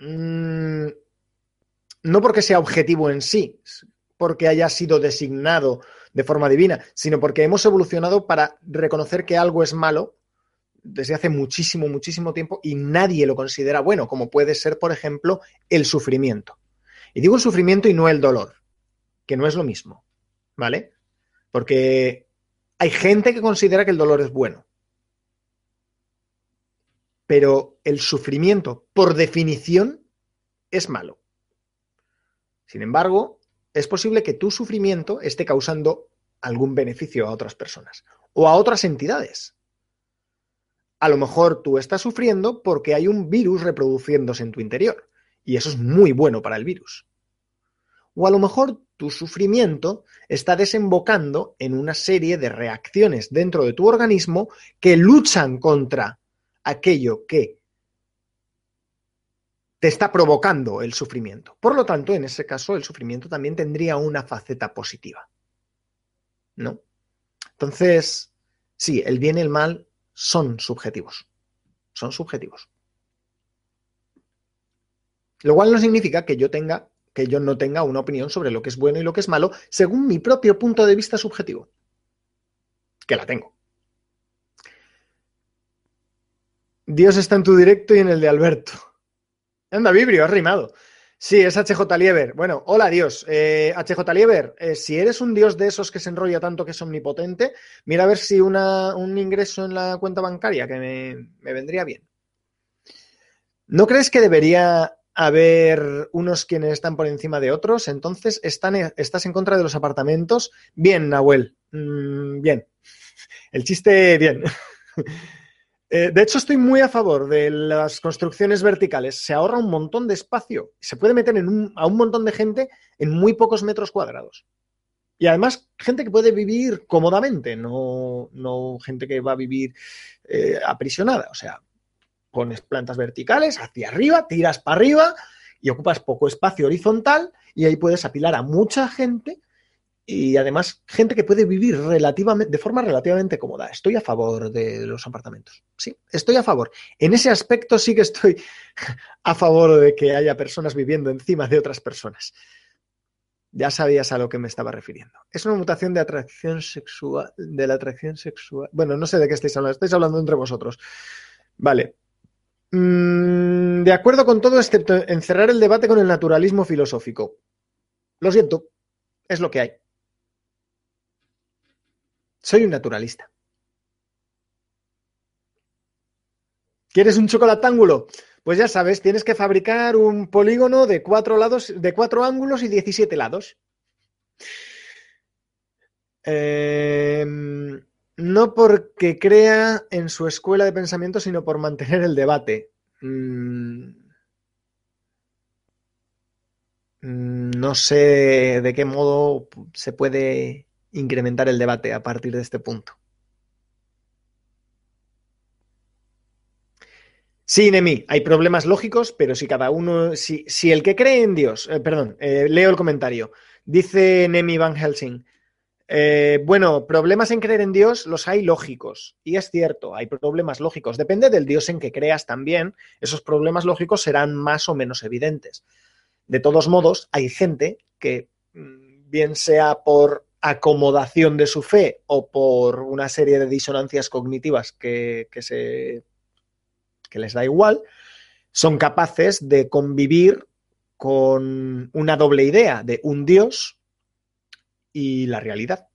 Speaker 1: Mm, no porque sea objetivo en sí, porque haya sido designado de forma divina, sino porque hemos evolucionado para reconocer que algo es malo desde hace muchísimo, muchísimo tiempo y nadie lo considera bueno, como puede ser, por ejemplo, el sufrimiento. Y digo el sufrimiento y no el dolor, que no es lo mismo, ¿vale? Porque hay gente que considera que el dolor es bueno. Pero el sufrimiento, por definición, es malo. Sin embargo, es posible que tu sufrimiento esté causando algún beneficio a otras personas o a otras entidades. A lo mejor tú estás sufriendo porque hay un virus reproduciéndose en tu interior y eso es muy bueno para el virus. O a lo mejor tu sufrimiento está desembocando en una serie de reacciones dentro de tu organismo que luchan contra aquello que te está provocando el sufrimiento. Por lo tanto, en ese caso, el sufrimiento también tendría una faceta positiva. ¿No? Entonces, sí, el bien y el mal son subjetivos. Son subjetivos. Lo cual no significa que yo tenga que yo no tenga una opinión sobre lo que es bueno y lo que es malo según mi propio punto de vista subjetivo. Que la tengo. Dios está en tu directo y en el de Alberto. Anda, Vibrio, has rimado. Sí, es HJ Lieber. Bueno, hola Dios. Eh, HJ Lieber, eh, si eres un Dios de esos que se enrolla tanto que es omnipotente, mira a ver si un ingreso en la cuenta bancaria, que me, me vendría bien. ¿No crees que debería haber unos quienes están por encima de otros, entonces están, estás en contra de los apartamentos. Bien, Nahuel, mm, bien. El chiste, bien. Eh, de hecho, estoy muy a favor de las construcciones verticales. Se ahorra un montón de espacio. Se puede meter a un montón de gente en muy pocos metros cuadrados. Y además, gente que puede vivir cómodamente, no, no gente que va a vivir eh, aprisionada. O sea, pones plantas verticales hacia arriba, tiras para arriba y ocupas poco espacio horizontal y ahí puedes apilar a mucha gente y además gente que puede vivir relativamente, de forma relativamente cómoda. Estoy a favor de los apartamentos. Sí, estoy a favor. En ese aspecto sí que estoy a favor de que haya personas viviendo encima de otras personas. Ya sabías a lo que me estaba refiriendo. Es una mutación de atracción sexual, de la atracción sexual. Bueno, no sé de qué estáis hablando, estáis hablando entre vosotros. Vale. Mm, de acuerdo con todo, excepto encerrar el debate con el naturalismo filosófico. Lo siento, es lo que hay. Soy un naturalista. ¿Quieres un chocolatángulo? Pues ya sabes, tienes que fabricar un polígono de cuatro lados, de cuatro ángulos y 17 lados. Em, no porque crea en su escuela de pensamiento, sino por mantener el debate. Mm, mm, no sé de qué modo se puede incrementar el debate a partir de este punto. Sí, Nemi, hay problemas lógicos, pero si cada uno, si, el que cree en Dios, eh, perdón, eh, leo el comentario, dice Nemi Van Helsing, eh, bueno, problemas en creer en Dios los hay lógicos, y es cierto, hay problemas lógicos, depende del Dios en que creas también, esos problemas lógicos serán más o menos evidentes. De todos modos, hay gente que, mm, bien sea por acomodación de su fe o por una serie de disonancias cognitivas que, que se que les da igual, son capaces de convivir con una doble idea de un Dios y la realidad.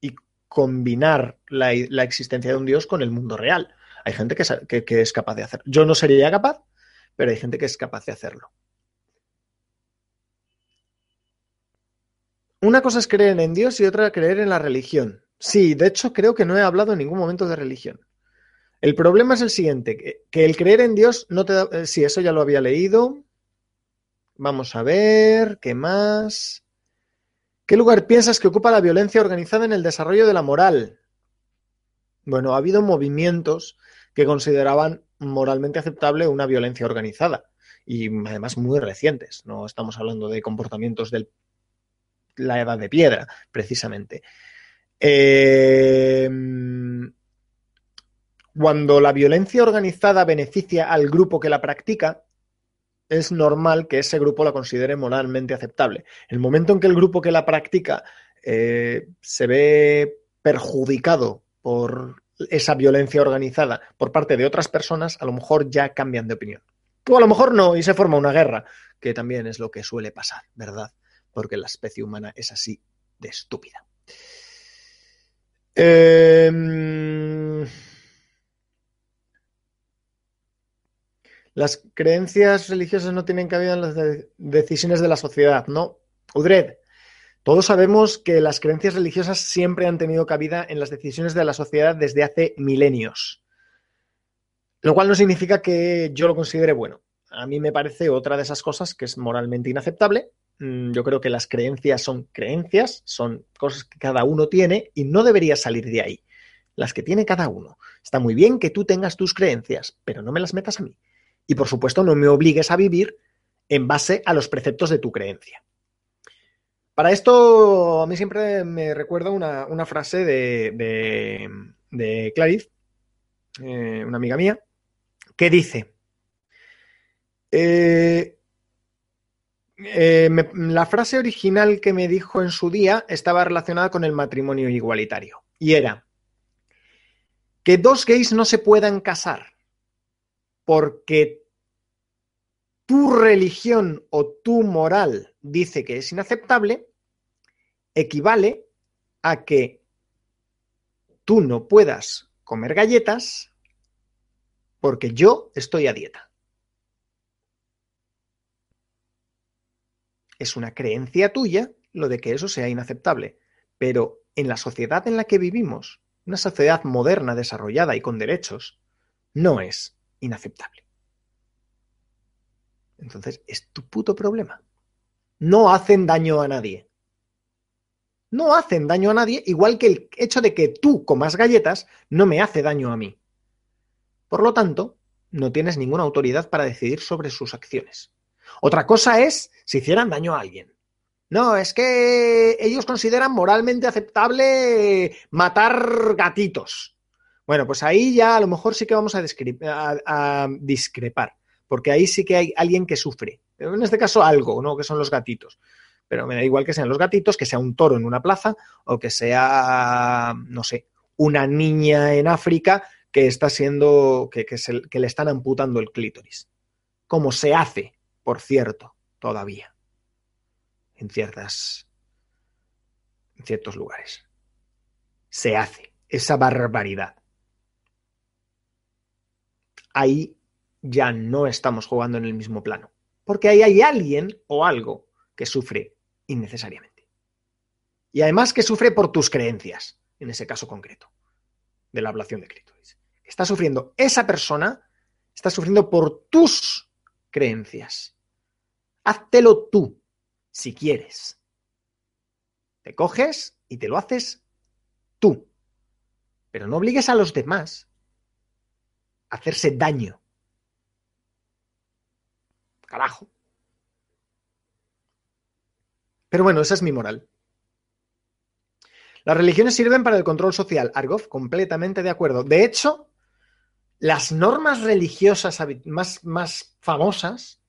Speaker 1: Y combinar la, existencia de un Dios con el mundo real. Hay gente que, que es capaz de hacerlo. Yo no sería capaz, pero hay gente que es capaz de hacerlo. Una cosa es creer en Dios y otra creer en la religión. Sí, de hecho creo que no he hablado en ningún momento de religión. El problema es el siguiente, que, el creer en Dios no te da... Eh, sí, eso ya lo había leído. Vamos a ver, ¿qué más? ¿Qué lugar piensas que ocupa la violencia organizada en el desarrollo de la moral? Bueno, ha habido movimientos que consideraban moralmente aceptable una violencia organizada y además muy recientes. No estamos hablando de comportamientos de la edad de piedra, precisamente. Eh, cuando la violencia organizada beneficia al grupo que la practica, es normal que ese grupo la considere moralmente aceptable. El momento en que el grupo que la practica eh, se ve perjudicado por esa violencia organizada por parte de otras personas, a lo mejor ya cambian de opinión. O a lo mejor no, y se forma una guerra, que también es lo que suele pasar, ¿verdad? Porque la especie humana es así de estúpida. Eh, Las creencias religiosas no tienen cabida en las decisiones de la sociedad, ¿no? Udred, todos sabemos que las creencias religiosas siempre han tenido cabida en las decisiones de la sociedad desde hace milenios. Lo cual no significa que yo lo considere bueno. A mí me parece otra de esas cosas que es moralmente inaceptable. Mm, yo creo que las creencias son creencias, son cosas que cada uno tiene y no debería salir de ahí. Las que tiene cada uno. Está muy bien que tú tengas tus creencias, pero no me las metas a mí. Y por supuesto, no me obligues a vivir en base a los preceptos de tu creencia. Para esto, a mí siempre me recuerda una, frase de, de, Clarice, eh, una amiga mía, que dice, eh, eh, la frase original que me dijo en su día estaba relacionada con el matrimonio igualitario y era que dos gays no se puedan casar porque tu religión o tu moral dice que es inaceptable, equivale a que tú no puedas comer galletas porque yo estoy a dieta. Es una creencia tuya lo de que eso sea inaceptable, pero en la sociedad en la que vivimos, una sociedad moderna, desarrollada y con derechos, no es inaceptable. Entonces, es tu puto problema. No hacen daño a nadie. No hacen daño a nadie, igual que el hecho de que tú comas galletas no me hace daño a mí. Por lo tanto, no tienes ninguna autoridad para decidir sobre sus acciones. Otra cosa es si hicieran daño a alguien. No, es que ellos consideran moralmente aceptable matar gatitos. Bueno, pues ahí ya a lo mejor sí que vamos a, a, discrepar, porque ahí sí que hay alguien que sufre. En este caso algo, ¿no? Que son los gatitos. Pero me da igual que sean los gatitos, que sea un toro en una plaza o que sea, no sé, una niña en África que está siendo, que, que le están amputando el clítoris. Como se hace, por cierto, todavía en ciertas en ciertos lugares. Se hace esa barbaridad. Ahí ya no estamos jugando en el mismo plano, porque ahí hay alguien o algo que sufre innecesariamente. Y además que sufre por tus creencias, en ese caso concreto, de la ablación de clítoris. Está sufriendo esa persona, está sufriendo por tus creencias. Háztelo tú, si quieres. Te coges y te lo haces tú. Pero no obligues a los demás a hacerse daño. Carajo. Pero bueno, esa es mi moral. Las religiones sirven para el control social. Argov, completamente de acuerdo. De hecho, las normas religiosas más, famosas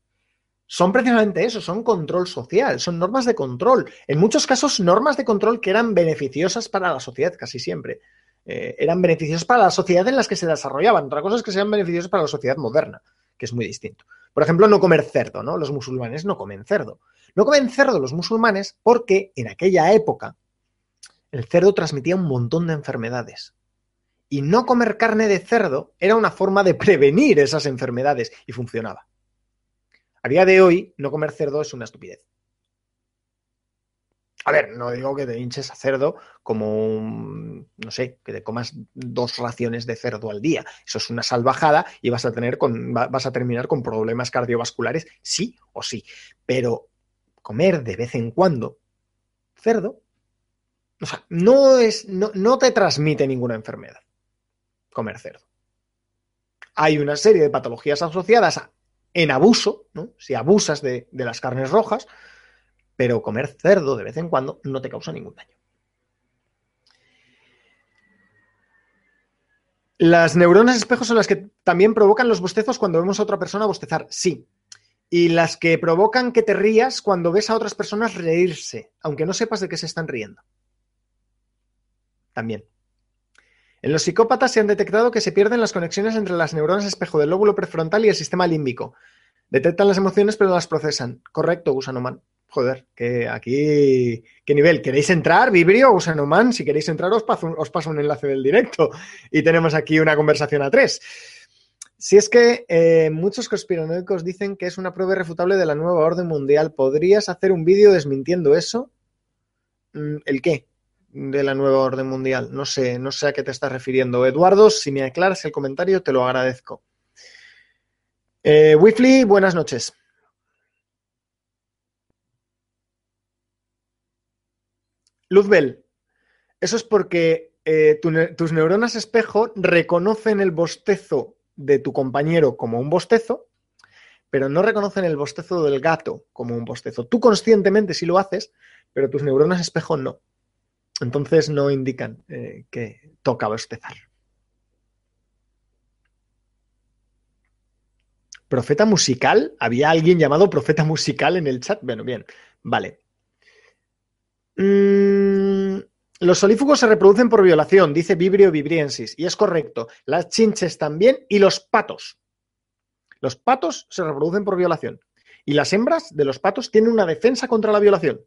Speaker 1: son precisamente eso, son control social, son normas de control. En muchos casos, normas de control que eran beneficiosas para la sociedad, casi siempre. Eh, eran beneficiosas para la sociedad en las que se desarrollaban. Otra cosa es que sean beneficiosas para la sociedad moderna, que es muy distinto. Por ejemplo, no comer cerdo, ¿no? Los musulmanes no comen cerdo. No comen cerdo los musulmanes porque en aquella época el cerdo transmitía un montón de enfermedades. Y no comer carne de cerdo era una forma de prevenir esas enfermedades y funcionaba. A día de hoy, no comer cerdo es una estupidez. A ver, no digo que te hinches a cerdo como, no sé, que te comas dos raciones de cerdo al día. Eso es una salvajada y vas a, tener con, vas a terminar con problemas cardiovasculares, sí o sí. Pero comer de vez en cuando cerdo, o sea, no, es, no, no te transmite ninguna enfermedad comer cerdo. Hay una serie de patologías asociadas a en abuso, ¿no? si abusas de, las carnes rojas, pero comer cerdo de vez en cuando no te causa ningún daño. Las neuronas espejos son las que también provocan los bostezos cuando vemos a otra persona bostezar, sí. Y las que provocan que te rías cuando ves a otras personas reírse, aunque no sepas de qué se están riendo. También. En los psicópatas se han detectado que se pierden las conexiones entre las neuronas espejo del lóbulo prefrontal y el sistema límbico. Detectan las emociones pero no las procesan. Correcto, Gusanoman. Joder, que aquí. ¿Qué nivel? ¿Queréis entrar, Vibrio, Gusanoman? Si queréis entrar, os paso, os paso un enlace del directo. Y tenemos aquí una conversación a tres. Si es que eh, muchos conspiranoicos dicen que es una prueba irrefutable de la nueva orden mundial, ¿podrías hacer un vídeo desmintiendo eso? Mm, ¿El qué? De la nueva orden mundial. No sé, no sé a qué te estás refiriendo. Eduardo, si me aclaras el comentario, te lo agradezco. Eh, buenas noches. Luzbel, eso es porque eh, tus neuronas espejo reconocen el bostezo de tu compañero como un bostezo, pero no reconocen el bostezo del gato como un bostezo. Tú conscientemente sí lo haces, pero tus neuronas espejo no. Entonces no indican eh, que toca bostezar. ¿Profeta musical? ¿Había alguien llamado profeta musical en el chat? Bueno, bien, vale. Mm, los solífugos se reproducen por violación, dice Vibrio vibriensis, y es correcto. Las chinches también y los patos. Los patos se reproducen por violación. Y las hembras de los patos tienen una defensa contra la violación.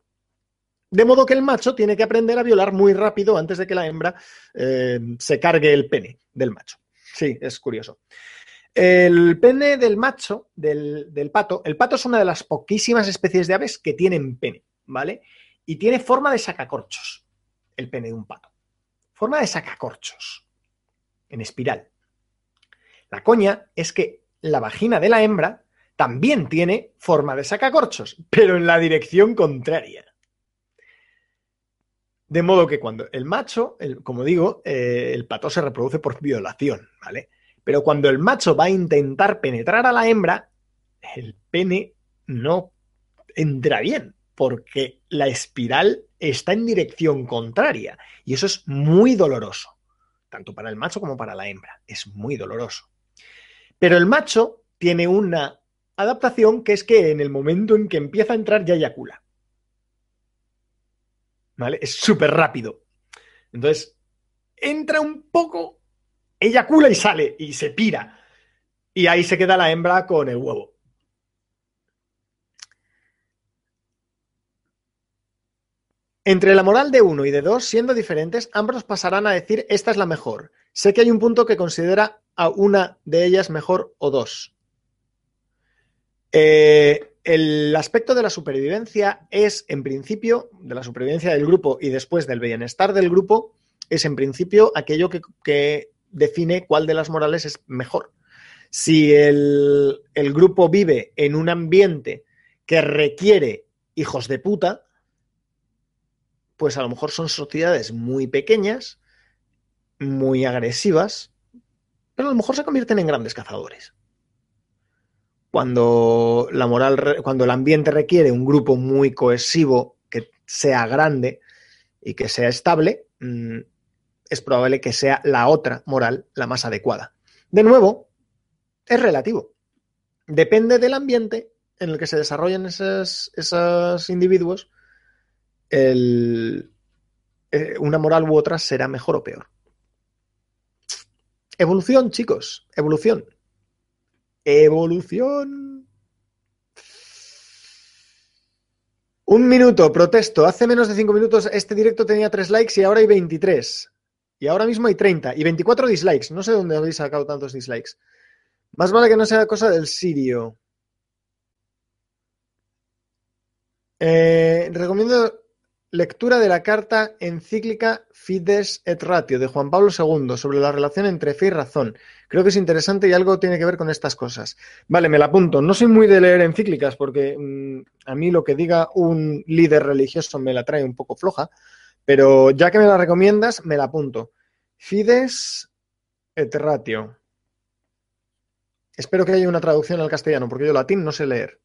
Speaker 1: De modo que el macho tiene que aprender a violar muy rápido antes de que la hembra eh, se cargue el pene del macho. Sí, es curioso. El pene del macho, del, del, pato, el pato es una de las poquísimas especies de aves que tienen pene, ¿vale? Y tiene forma de sacacorchos, el pene de un pato. Forma de sacacorchos, en espiral. La coña es que la vagina de la hembra también tiene forma de sacacorchos, pero en la dirección contraria. De modo que cuando el macho, como digo, eh, el pato se reproduce por violación, ¿vale? Pero cuando el macho va a intentar penetrar a la hembra, el pene no entra bien, porque la espiral está en dirección contraria. Y eso es muy doloroso, tanto para el macho como para la hembra. Es muy doloroso. Pero el macho tiene una adaptación que es que en el momento en que empieza a entrar ya eyacula. ¿Vale? Es súper rápido. Entonces, entra un poco, eyacula y sale y se pira. Y ahí se queda la hembra con el huevo. Entre la moral de uno y de dos, siendo diferentes, ambos pasarán a decir esta es la mejor. Sé que hay un punto que considera a una de ellas mejor o dos. Eh, el aspecto de la supervivencia es, en principio, de la supervivencia del grupo y después del bienestar del grupo, es en principio aquello que, define cuál de las morales es mejor. Si el, grupo vive en un ambiente que requiere hijos de puta, pues a lo mejor son sociedades muy pequeñas, muy agresivas, pero a lo mejor se convierten en grandes cazadores. Cuando la moral, cuando el ambiente requiere un grupo muy cohesivo, que sea grande y que sea estable, mm, es probable que sea la otra moral la más adecuada. De nuevo, es relativo. Depende del ambiente en el que se desarrollan esos, individuos, eh, una moral u otra será mejor o peor. Evolución, chicos, evolución. Evolución. Un minuto, protesto. Hace menos de cinco minutos este directo tenía tres likes y ahora hay 23. Y ahora mismo hay 30 y 24 dislikes. No sé dónde habéis sacado tantos dislikes. Más vale que no sea cosa del sirio. Eh, recomiendo Lectura de la carta encíclica Fides et Ratio de Juan Pablo II sobre la relación entre fe y razón. Creo que es interesante y algo tiene que ver con estas cosas. Vale, me la apunto. No soy muy de leer encíclicas porque mm, a mí lo que diga un líder religioso me la trae un poco floja, pero ya que me la recomiendas, me la apunto. Fides et Ratio. Espero que haya una traducción al castellano porque yo latín no sé leer.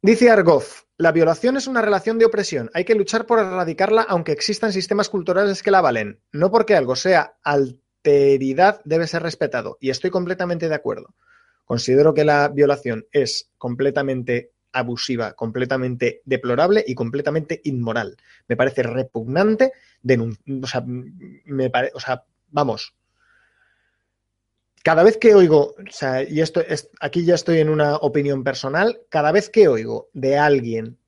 Speaker 1: Dice Argoz, la violación es una relación de opresión. Hay que luchar por erradicarla aunque existan sistemas culturales que la valen. No porque algo sea alteridad debe ser respetado. Y estoy completamente de acuerdo. Considero que la violación es completamente abusiva, completamente deplorable y completamente inmoral. Me parece repugnante, o sea, me o sea, vamos, cada vez que oigo, o sea, y esto es, aquí ya estoy en una opinión personal, cada vez que oigo de alguien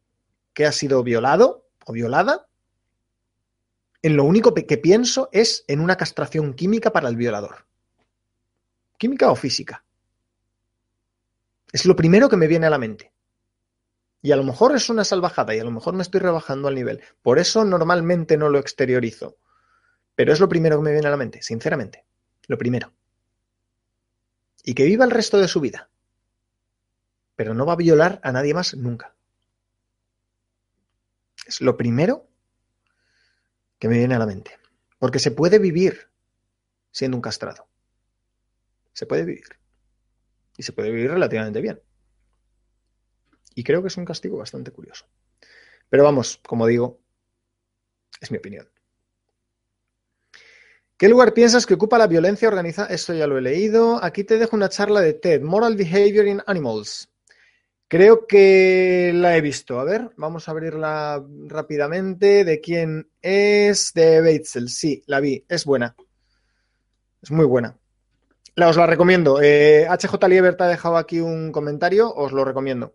Speaker 1: que ha sido violado o violada, en lo único que pienso es en una castración química para el violador. Química o física. Es lo primero que me viene a la mente. Y a lo mejor es una salvajada y a lo mejor me estoy rebajando al nivel. Por eso normalmente no lo exteriorizo. Pero es lo primero que me viene a la mente, sinceramente. Lo primero y que viva el resto de su vida. Pero no va a violar a nadie más nunca. Es lo primero que me viene a la mente. Porque se puede vivir siendo un castrado. Se puede vivir. Y se puede vivir relativamente bien. Y creo que es un castigo bastante curioso. Pero vamos, como digo, es mi opinión. ¿Qué lugar piensas que ocupa la violencia organizada? Esto ya lo he leído. Aquí te dejo una charla de TED, Moral Behavior in Animals. Creo que la he visto. A ver, vamos a abrirla rápidamente. ¿De quién es? De Batesel. Sí, la vi. Es buena. Es muy buena. La, os la recomiendo. Eh, HJ Liebert ha dejado aquí un comentario. Os lo recomiendo.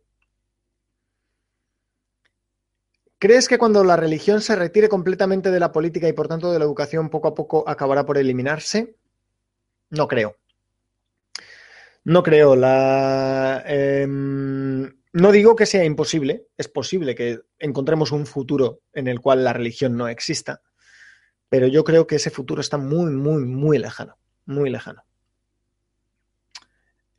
Speaker 1: ¿Crees que cuando la religión se retire completamente de la política y por tanto de la educación poco a poco acabará por eliminarse? No creo. No creo. La, em, no digo que sea imposible. Es posible que encontremos un futuro en el cual la religión no exista. Pero yo creo que ese futuro está muy, muy, muy lejano. Muy lejano.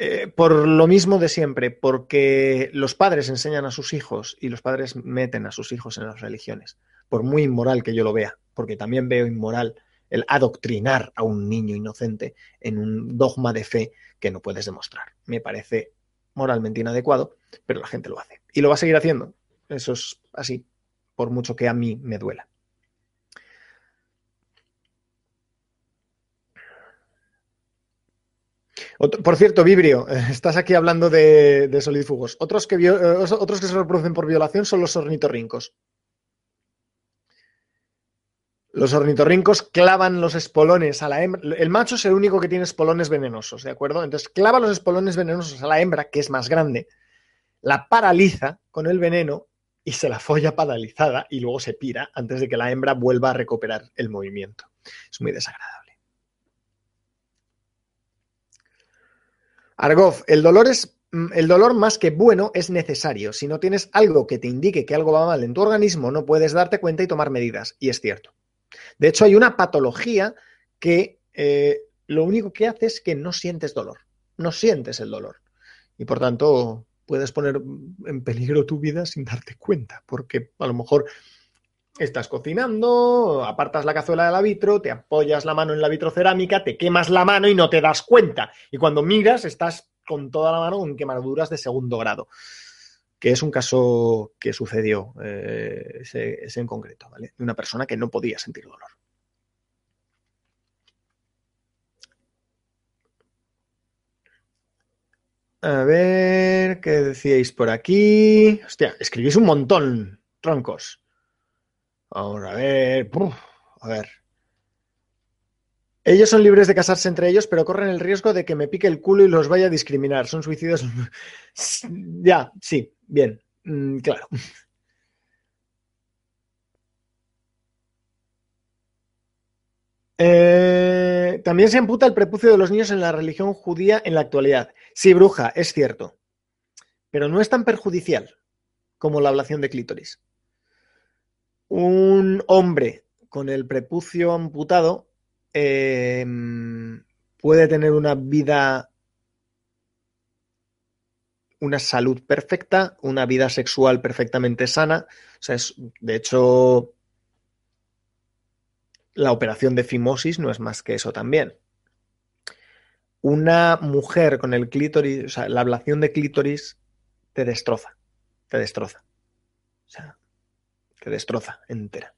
Speaker 1: Eh, por lo mismo de siempre, porque los padres enseñan a sus hijos y los padres meten a sus hijos en las religiones, por muy inmoral que yo lo vea, porque también veo inmoral el adoctrinar a un niño inocente en un dogma de fe que no puedes demostrar. Me parece moralmente inadecuado, pero la gente lo hace. Y lo va a seguir haciendo. Eso es así, por mucho que a mí me duela. Por cierto, Vibrio, estás aquí hablando de, de. Otros que, eh, otros que se reproducen por violación son los ornitorrincos. Los ornitorrincos clavan los espolones a la hembra. El macho es el único que tiene espolones venenosos, ¿de acuerdo? Entonces clava los espolones venenosos a la hembra, que es más grande, la paraliza con el veneno y se la folla paralizada y luego se pira antes de que la hembra vuelva a recuperar el movimiento. Es muy desagradable. Argov, el dolor es mm, el dolor más que bueno es necesario. Si no tienes algo que te indique que algo va mal en tu organismo, no puedes darte cuenta y tomar medidas. Y es cierto. De hecho, hay una patología que eh, lo único que hace es que no sientes dolor, no sientes el dolor. Y por tanto, puedes poner en peligro tu vida sin darte cuenta, porque a lo mejor estás cocinando, apartas la cazuela de la vitro, te apoyas la mano en la vitrocerámica, te quemas la mano y no te das cuenta. Y cuando miras, estás con toda la mano con quemaduras de segundo grado que es un caso que sucedió, eh, ese, en concreto, ¿vale? De una persona que no podía sentir dolor. A ver, ¿qué decíais por aquí? Hostia, escribís un montón, troncos. Vamos a ver. a ver. Ellos son libres de casarse entre ellos, pero corren el riesgo de que me pique el culo y los vaya a discriminar. Son suicidios. ya, sí, bien, mm, claro. Eh, también se amputa el prepucio de los niños en la religión judía en la actualidad. Sí, bruja, es cierto. Pero no es tan perjudicial como la ablación de clítoris. Un hombre con el prepucio amputado Em, puede tener una vida, una salud perfecta, una vida sexual perfectamente sana. O sea, es, de hecho, la operación de fimosis no es más que eso también. Una mujer con el clítoris, o sea, la ablación de clítoris te destroza, te destroza. O sea, te destroza entera.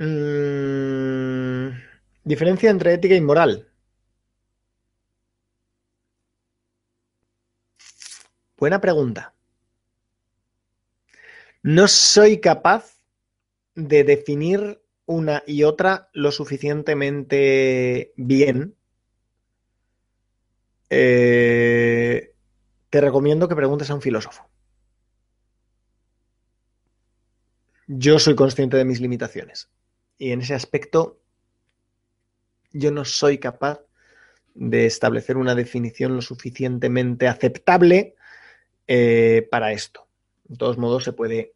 Speaker 1: Mm, diferencia entre ética y moral. Buena pregunta. No soy capaz de definir una y otra lo suficientemente bien. Eh, te recomiendo que preguntes a un filósofo. Yo soy consciente de mis limitaciones. Y en ese aspecto yo no soy capaz de establecer una definición lo suficientemente aceptable eh, para esto. De todos modos, se puede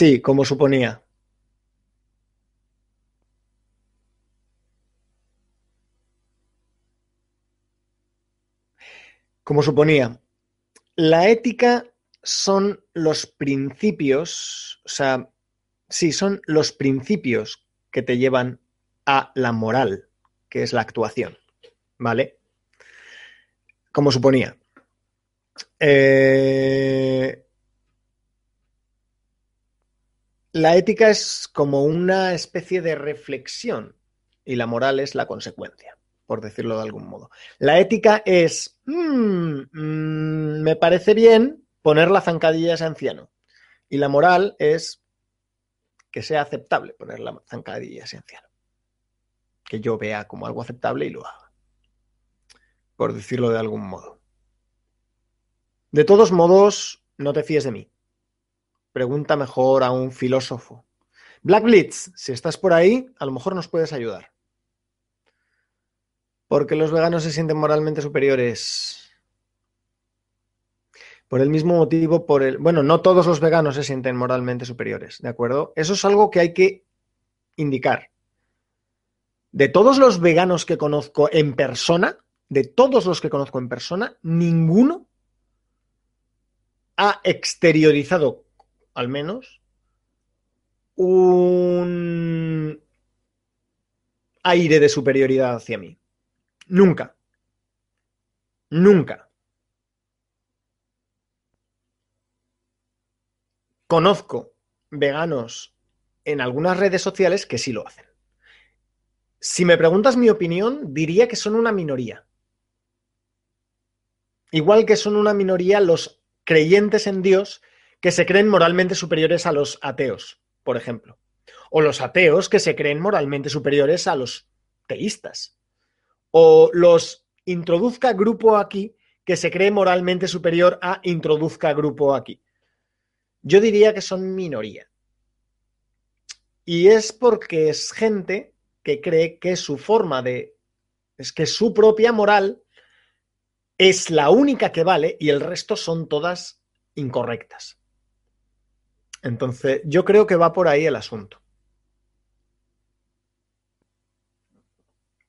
Speaker 1: Sí, como suponía. Como suponía. La ética son los principios, o sea, sí, son los principios que te llevan a la moral, que es la actuación, ¿vale? Como suponía. Eh, la ética es como una especie de reflexión y la moral es la consecuencia, por decirlo de algún modo. La ética es, mm, mm, me parece bien poner la zancadilla a ese anciano. Y la moral es que sea aceptable poner la zancadilla a ese anciano. Que yo vea como algo aceptable y lo haga. Por decirlo de algún modo. De todos modos, no te fíes de mí pregunta mejor a un filósofo. Black Blitz, si estás por ahí, a lo mejor nos puedes ayudar. ¿Por qué los veganos se sienten moralmente superiores? Por el mismo motivo, por el. Bueno, no todos los veganos se sienten moralmente superiores, ¿de acuerdo? Eso es algo que hay que indicar. De todos los veganos que conozco en persona, de todos los que conozco en persona, ninguno ha exteriorizado, al menos, un aire de superioridad hacia mí. Nunca. Nunca. Conozco veganos en algunas redes sociales que sí lo hacen. Si me preguntas mi opinión, diría que son una minoría. Igual que son una minoría los creyentes en Dios que se creen moralmente superiores a los ateos, por ejemplo. O los ateos que se creen moralmente superiores a los teístas. O los introduzca grupo aquí que se cree moralmente superior a introduzca grupo aquí. Yo diría que son minoría. Y es porque es gente que cree que su forma de... es que su propia moral es la única que vale y el resto son todas incorrectas. Entonces, yo creo que va por ahí el asunto.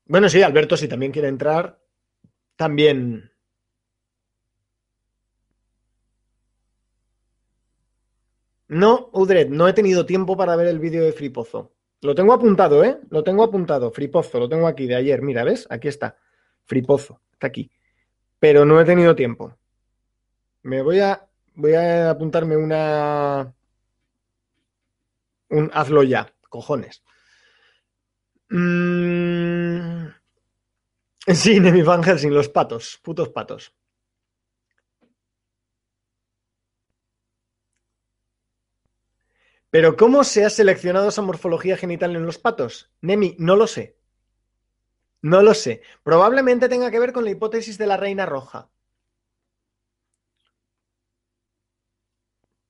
Speaker 1: Bueno, sí, Alberto, si también quiere entrar, también. No, Udred, no he tenido tiempo para ver el vídeo de Fripozo. Lo tengo apuntado, ¿eh? Lo tengo apuntado. Fripozo, lo tengo aquí de ayer. Mira, ¿ves? Aquí está. Fripozo, está aquí. Pero no he tenido tiempo. Me voy a. Voy a apuntarme una. Un hazlo ya, cojones. Mm... Sí, Nemi Van Helsing, los patos, putos patos. Pero ¿cómo se ha seleccionado esa morfología genital en los patos? Nemi, no lo sé. No lo sé. Probablemente tenga que ver con la hipótesis de la reina roja.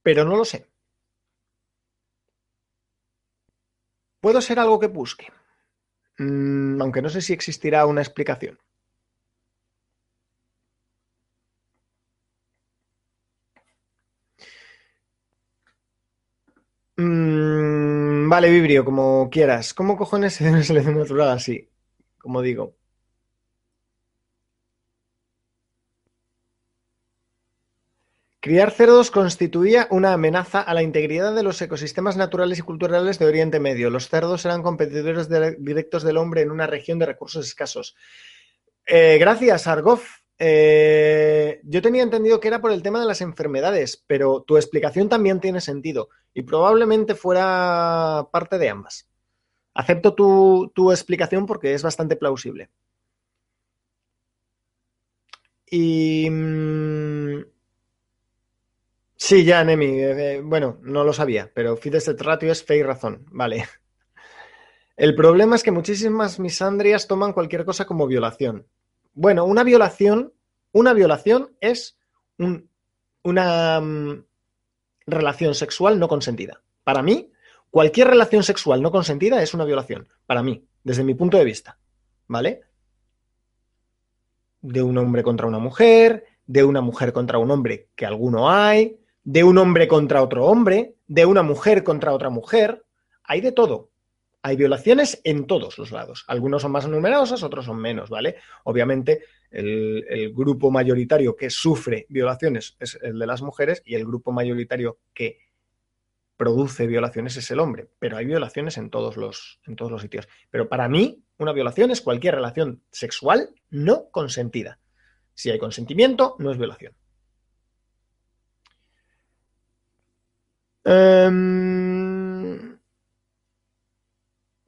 Speaker 1: Pero no lo sé. Puedo ser algo que busque. Mm, aunque no sé si existirá una explicación. Mm, vale, Vibrio, como quieras. ¿Cómo cojones se una selección natural así? Como digo. Criar cerdos constituía una amenaza a la integridad de los ecosistemas naturales y culturales de Oriente Medio. Los cerdos eran competidores directos del hombre en una región de recursos escasos. Eh, gracias, Argov. Eh, yo tenía entendido que era por el tema de las enfermedades, pero tu explicación también tiene sentido y probablemente fuera parte de ambas. Acepto tu, tu explicación porque es bastante plausible. Y. Mm, Sí, ya, Nemi. Eh, eh, bueno, no lo sabía, pero Fides et ratio es fe y razón. Vale. El problema es que muchísimas misandrias toman cualquier cosa como violación. Bueno, una violación, una violación es una mm, relación sexual no consentida. Para mí, cualquier relación sexual no consentida es una violación. Para mí, desde mi punto de vista. ¿Vale? De un hombre contra una mujer, de una mujer contra un hombre, que alguno hay, de un hombre contra otro hombre, de una mujer contra otra mujer. Hay de todo. Hay violaciones en todos los lados. Algunos son más numerosas, otros son menos, ¿vale? Obviamente, el, grupo mayoritario que sufre violaciones es el de las mujeres y el grupo mayoritario que produce violaciones es el hombre. Pero hay violaciones en todos los, en todos los sitios. Pero para mí, una violación es cualquier relación sexual no consentida. Si hay consentimiento, no es violación. Em,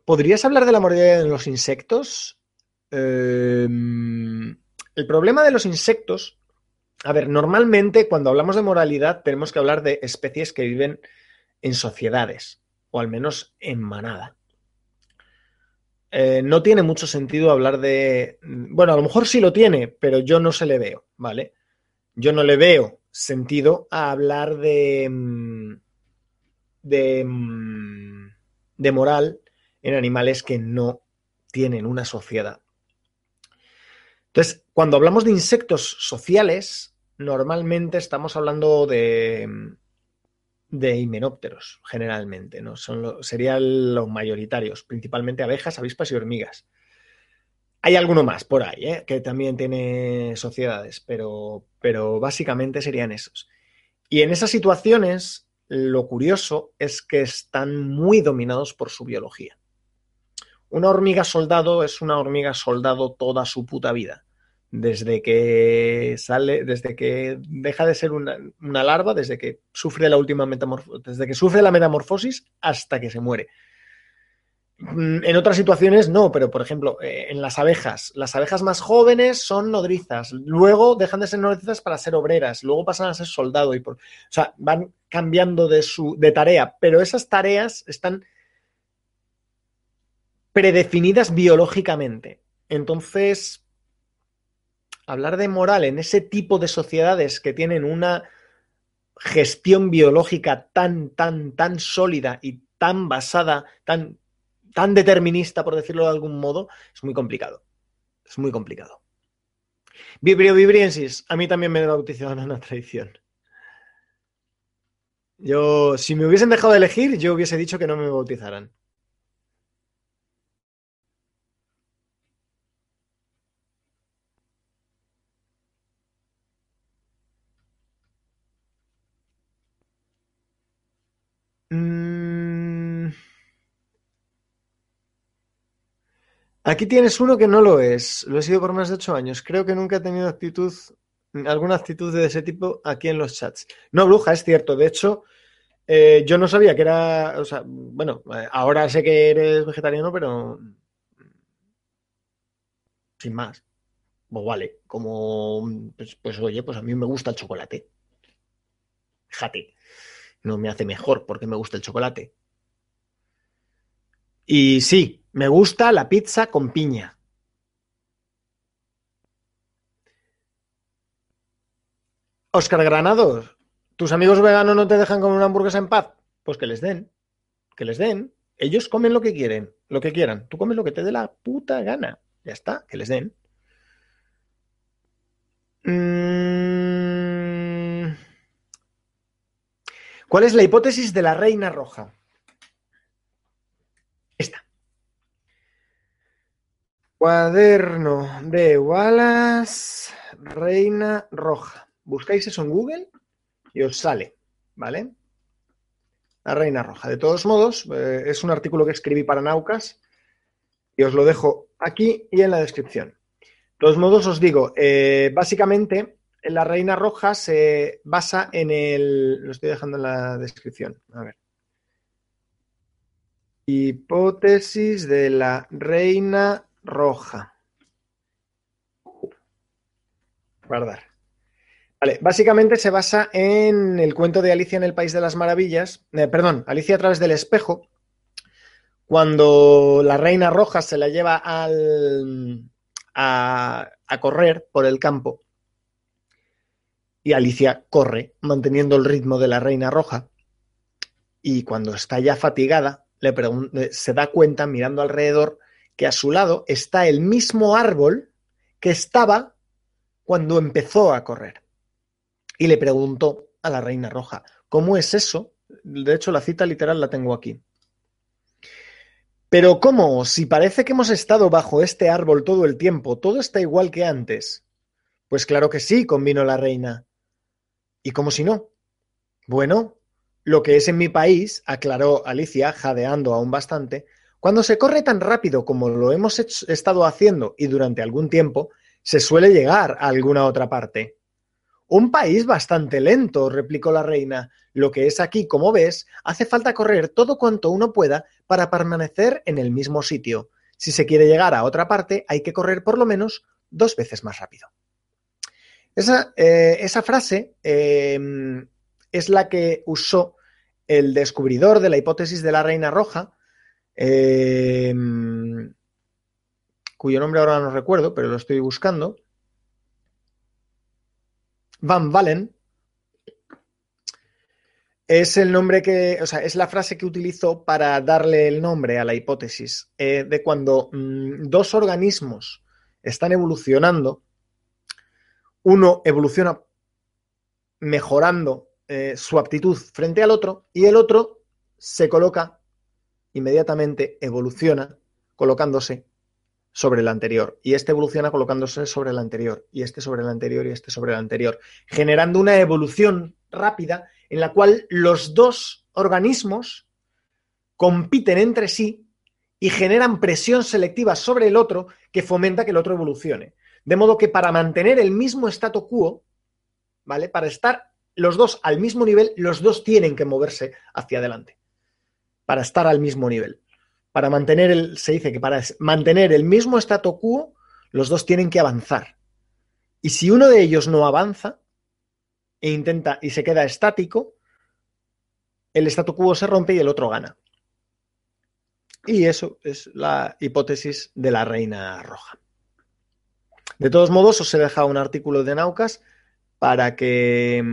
Speaker 1: ¿Podrías hablar de la moralidad de los insectos? Em, el problema de los insectos, a ver, normalmente cuando hablamos de moralidad tenemos que hablar de especies que viven en sociedades, o al menos en manada. Eh, no tiene mucho sentido hablar de... Bueno, a lo mejor sí lo tiene, pero yo no se le veo, ¿vale? Yo no le veo sentido a hablar de mm, Mm, de, moral en animales que no tienen una sociedad. Entonces, cuando hablamos de insectos sociales, normalmente estamos hablando de, de himenópteros, generalmente, ¿no? Son serían los mayoritarios, principalmente abejas, avispas y hormigas. Hay alguno más por ahí, ¿eh? que también tiene sociedades, pero, pero básicamente serían esos. Y en esas situaciones, lo curioso es que están muy dominados por su biología. Una hormiga soldado es una hormiga soldado toda su puta vida. Desde que sale, desde que deja de ser una, larva, desde que sufre la última metamorfosis, desde que sufre la metamorfosis hasta que se muere. Mm, en otras situaciones no, pero por ejemplo, eh, en las abejas, las abejas más jóvenes son nodrizas, luego dejan de ser nodrizas para ser obreras, luego pasan a ser soldado y o sea, van cambiando de de tarea, pero esas tareas están predefinidas biológicamente. Entonces, hablar de moral en ese tipo de sociedades que tienen una gestión biológica tan, tan, tan sólida y tan basada, tan, tan determinista, por decirlo de algún modo, es muy complicado. Es muy complicado. Vibrio Vibriensis, a mí también me bautizaron en una tradición. Yo, si me hubiesen dejado de elegir, yo hubiese dicho que no me bautizaran. Mm. Aquí tienes uno que no lo es. Lo he sido por más de ocho años. Creo que nunca he tenido actitud, alguna actitud de ese tipo aquí en los chats. No, bruja, es cierto. De hecho, eh, yo no sabía que era. O sea, bueno, eh, ahora sé que eres vegetariano, pero. Sin más. Pues vale, como. Pues, pues oye, pues a mí me gusta el chocolate. Fíjate no me hace mejor porque me gusta el chocolate. Y sí, me gusta la pizza con piña. Oscar Granados, ¿tus amigos veganos no te dejan comer una hamburguesa en paz? Pues que les den, que les den. Ellos comen lo que quieren, lo que quieran. Tú comes lo que te dé la puta gana. Ya está, que les den. Mmm... ¿Cuál es la hipótesis de la reina roja? Esta. Cuaderno de Wallace, reina roja. Buscáis eso en Google y os sale, ¿vale? La reina roja. De todos modos, eh, es un artículo que escribí para Naucas y os lo dejo aquí y en la descripción. De todos modos, os digo, eh, básicamente la reina roja se basa en el. Lo estoy dejando en la descripción. A ver. Hipótesis de la reina roja. Guardar. Vale, básicamente se basa en el cuento de Alicia en el País de las Maravillas. Eh, perdón, Alicia a través del espejo. Cuando la reina roja se la lleva al, a correr por el campo y Alicia corre, manteniendo el ritmo de la reina roja. Y cuando está ya fatigada, le se da cuenta, mirando alrededor, que a su lado está el mismo árbol que estaba cuando empezó a correr. Y le preguntó a la reina roja, ¿cómo es eso? De hecho, la cita literal la tengo aquí. Pero ¿cómo? Si parece que hemos estado bajo este árbol todo el tiempo, todo está igual que antes. Pues claro que sí, convino la reina. ¿Y cómo si no? Bueno, lo que es en mi país, aclaró Alicia, jadeando aún bastante, cuando se corre tan rápido como lo hemos estado haciendo y durante algún tiempo, se suele llegar a alguna otra parte. Un país bastante lento, replicó la reina. Lo que es aquí, como ves, hace falta correr todo cuanto uno pueda para permanecer en el mismo sitio. Si se quiere llegar a otra parte, hay que correr por lo menos dos veces más rápido. Esa, eh, frase em, es la que usó el descubridor de la hipótesis de la reina roja, em, cuyo nombre ahora no recuerdo, pero lo estoy buscando. Van Valen. Es el nombre que, o sea, es la frase que utilizó para darle el nombre a la hipótesis eh, de cuando mm, dos organismos están evolucionando, uno evoluciona mejorando eh, su aptitud frente al otro y el otro se coloca inmediatamente, evoluciona colocándose sobre el anterior y este evoluciona colocándose sobre el anterior y este sobre el anterior y este sobre el anterior, generando una evolución rápida en la cual los dos organismos compiten entre sí y generan presión selectiva sobre el otro que fomenta que el otro evolucione. De modo que para mantener el mismo statu quo, ¿vale? Para estar los dos al mismo nivel, los dos tienen que moverse hacia adelante. Para estar al mismo nivel. Para mantener el, se dice que para mantener el mismo statu quo, los dos tienen que avanzar. Y si uno de ellos no avanza e intenta y se queda estático, el statu quo se rompe y el otro gana. Y eso es la hipótesis de la reina roja. De todos modos, os he dejado un artículo de Naucas para que...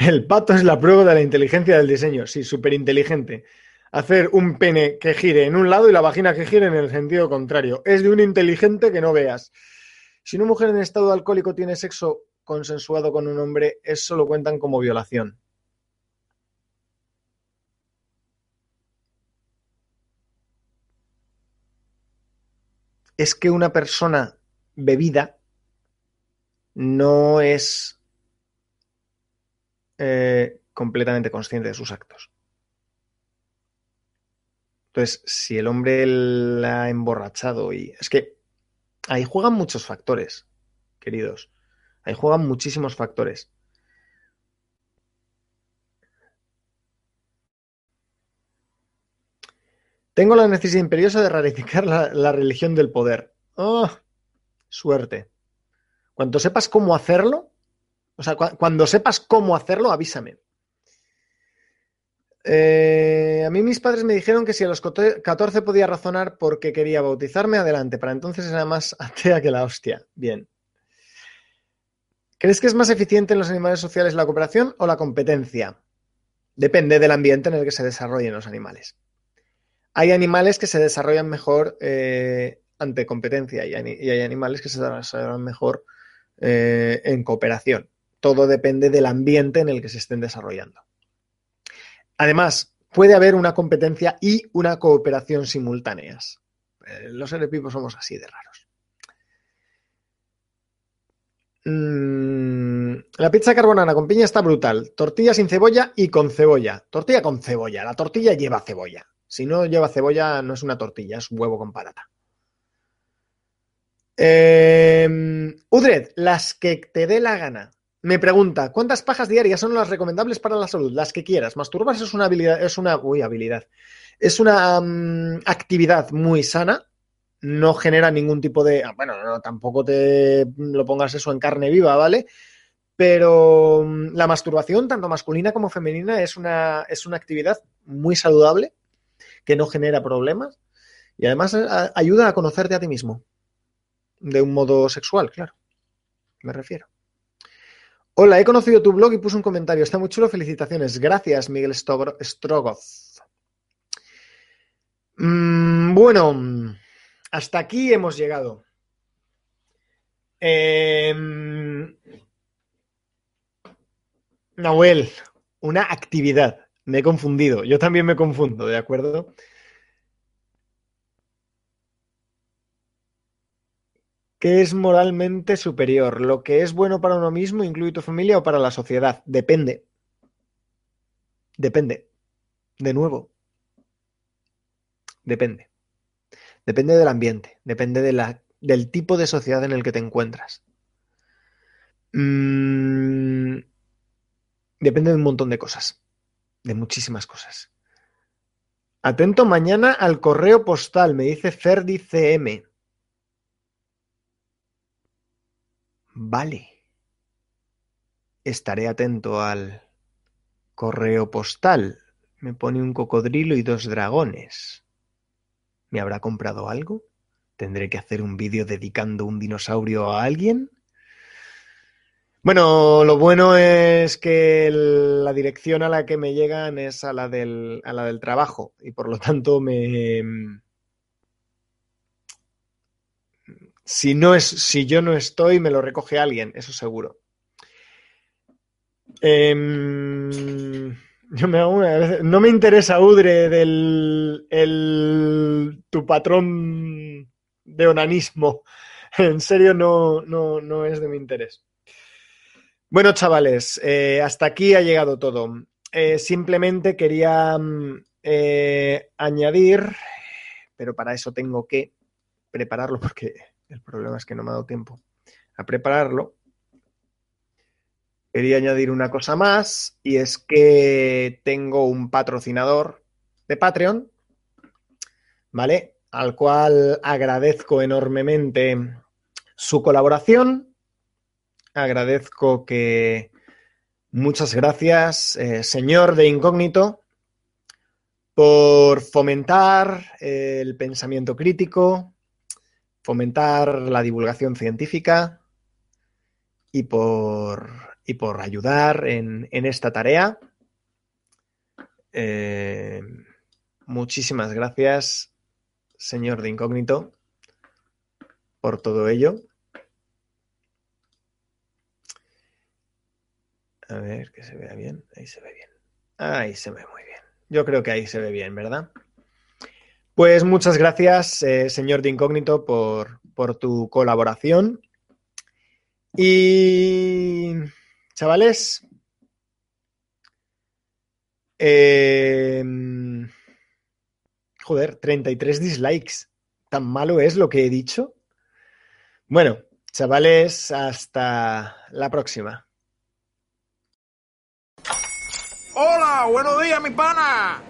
Speaker 1: el pato es la prueba de la inteligencia del diseño. Sí, súper inteligente. Hacer un pene que gire en un lado y la vagina que gire en el sentido contrario. Es de un inteligente que no veas. Si una mujer en estado alcohólico tiene sexo consensuado con un hombre, eso lo cuentan como violación. Es que una persona bebida no es eh, completamente consciente de sus actos. Entonces, si el hombre la ha emborrachado y... Es que ahí juegan muchos factores, queridos. Ahí juegan muchísimos factores. Tengo la necesidad imperiosa de ratificar la, religión del poder. ¡Oh! Suerte. Cuando sepas cómo hacerlo, o sea, cuando sepas cómo hacerlo, avísame. Eh, a mí mis padres me dijeron que si a los 14 podía razonar porque quería bautizarme, adelante. Para entonces era más atea que la hostia. Bien. ¿Crees que es más eficiente en los animales sociales la cooperación o la competencia? Depende del ambiente en el que se desarrollen los animales. Hay animales que se desarrollan mejor eh, ante competencia y hay, animales que se desarrollan mejor eh, en cooperación. Todo depende del ambiente en el que se estén desarrollando. Además, puede haber una competencia y una cooperación simultáneas. Eh, los seres vivos somos así de raros. Mm, la pizza carbonara con piña está brutal. Tortilla sin cebolla y con cebolla. Tortilla con cebolla. La tortilla lleva cebolla. Si no lleva cebolla, no es una tortilla, es huevo con patata. Eh, Udred, las que te dé la gana. Me pregunta, ¿cuántas pajas diarias son las recomendables para la salud? Las que quieras. Masturbarse es una habilidad, es una, uy, habilidad. Es una mm, actividad muy sana. No genera ningún tipo de, ah, bueno, no, tampoco te lo pongas eso en carne viva, ¿vale? Pero mm, la masturbación, tanto masculina como femenina, es una, es una actividad muy saludable, que no genera problemas y además eh, ayuda a conocerte a ti mismo. De un modo sexual, claro. Me refiero. Hola, he conocido tu blog y puse un comentario. Está muy chulo, felicitaciones. Gracias, Miguel Strogoth. Mm, bueno, hasta aquí hemos llegado. Em, Nahuel, una actividad. Me he confundido. Yo también me confundo, ¿de acuerdo? ¿Qué es moralmente superior? ¿Lo que es bueno para uno mismo, incluye tu familia o para la sociedad? Depende. Depende. De nuevo. Depende. Depende del ambiente, depende de la, del tipo de sociedad en el que te encuentras. Mm, depende de un montón de cosas, de muchísimas cosas. Atento mañana al correo postal, me dice Ferdi CM. Vale. Estaré atento al correo postal. Me pone un cocodrilo y dos dragones. ¿Me habrá comprado algo? ¿Tendré que hacer un vídeo dedicando un dinosaurio a alguien? Bueno, lo bueno es que la dirección a la que me llegan es a la del, a la del trabajo y por lo tanto me... Si, no es, si yo no estoy, me lo recoge alguien, eso seguro. Em, yo me una no me interesa Udre del el, tu patrón de onanismo. En serio, no, no, no es de mi interés. Bueno, chavales, eh, hasta aquí ha llegado todo. Eh, simplemente quería mm, eh, añadir, pero para eso tengo que prepararlo porque el problema es que no me ha dado tiempo a prepararlo. Quería añadir una cosa más y es que tengo un patrocinador de Patreon, ¿vale? Al cual agradezco enormemente su colaboración. Agradezco que muchas gracias, eh, señor de incógnito, por fomentar eh, el pensamiento crítico, fomentar la divulgación científica y por, y por ayudar en, en esta tarea. Eh, muchísimas gracias, señor de incógnito, por todo ello. A ver, que se vea bien. Ahí se ve bien. Ahí se ve muy bien. Yo creo que ahí se ve bien, ¿verdad? Pues muchas gracias, eh, señor de incógnito, por, por tu colaboración. Y, chavales, eh, joder, 33 dislikes. ¿Tan malo es lo que he dicho? Bueno, chavales, hasta la próxima.
Speaker 2: Hola, buenos días, mi pana.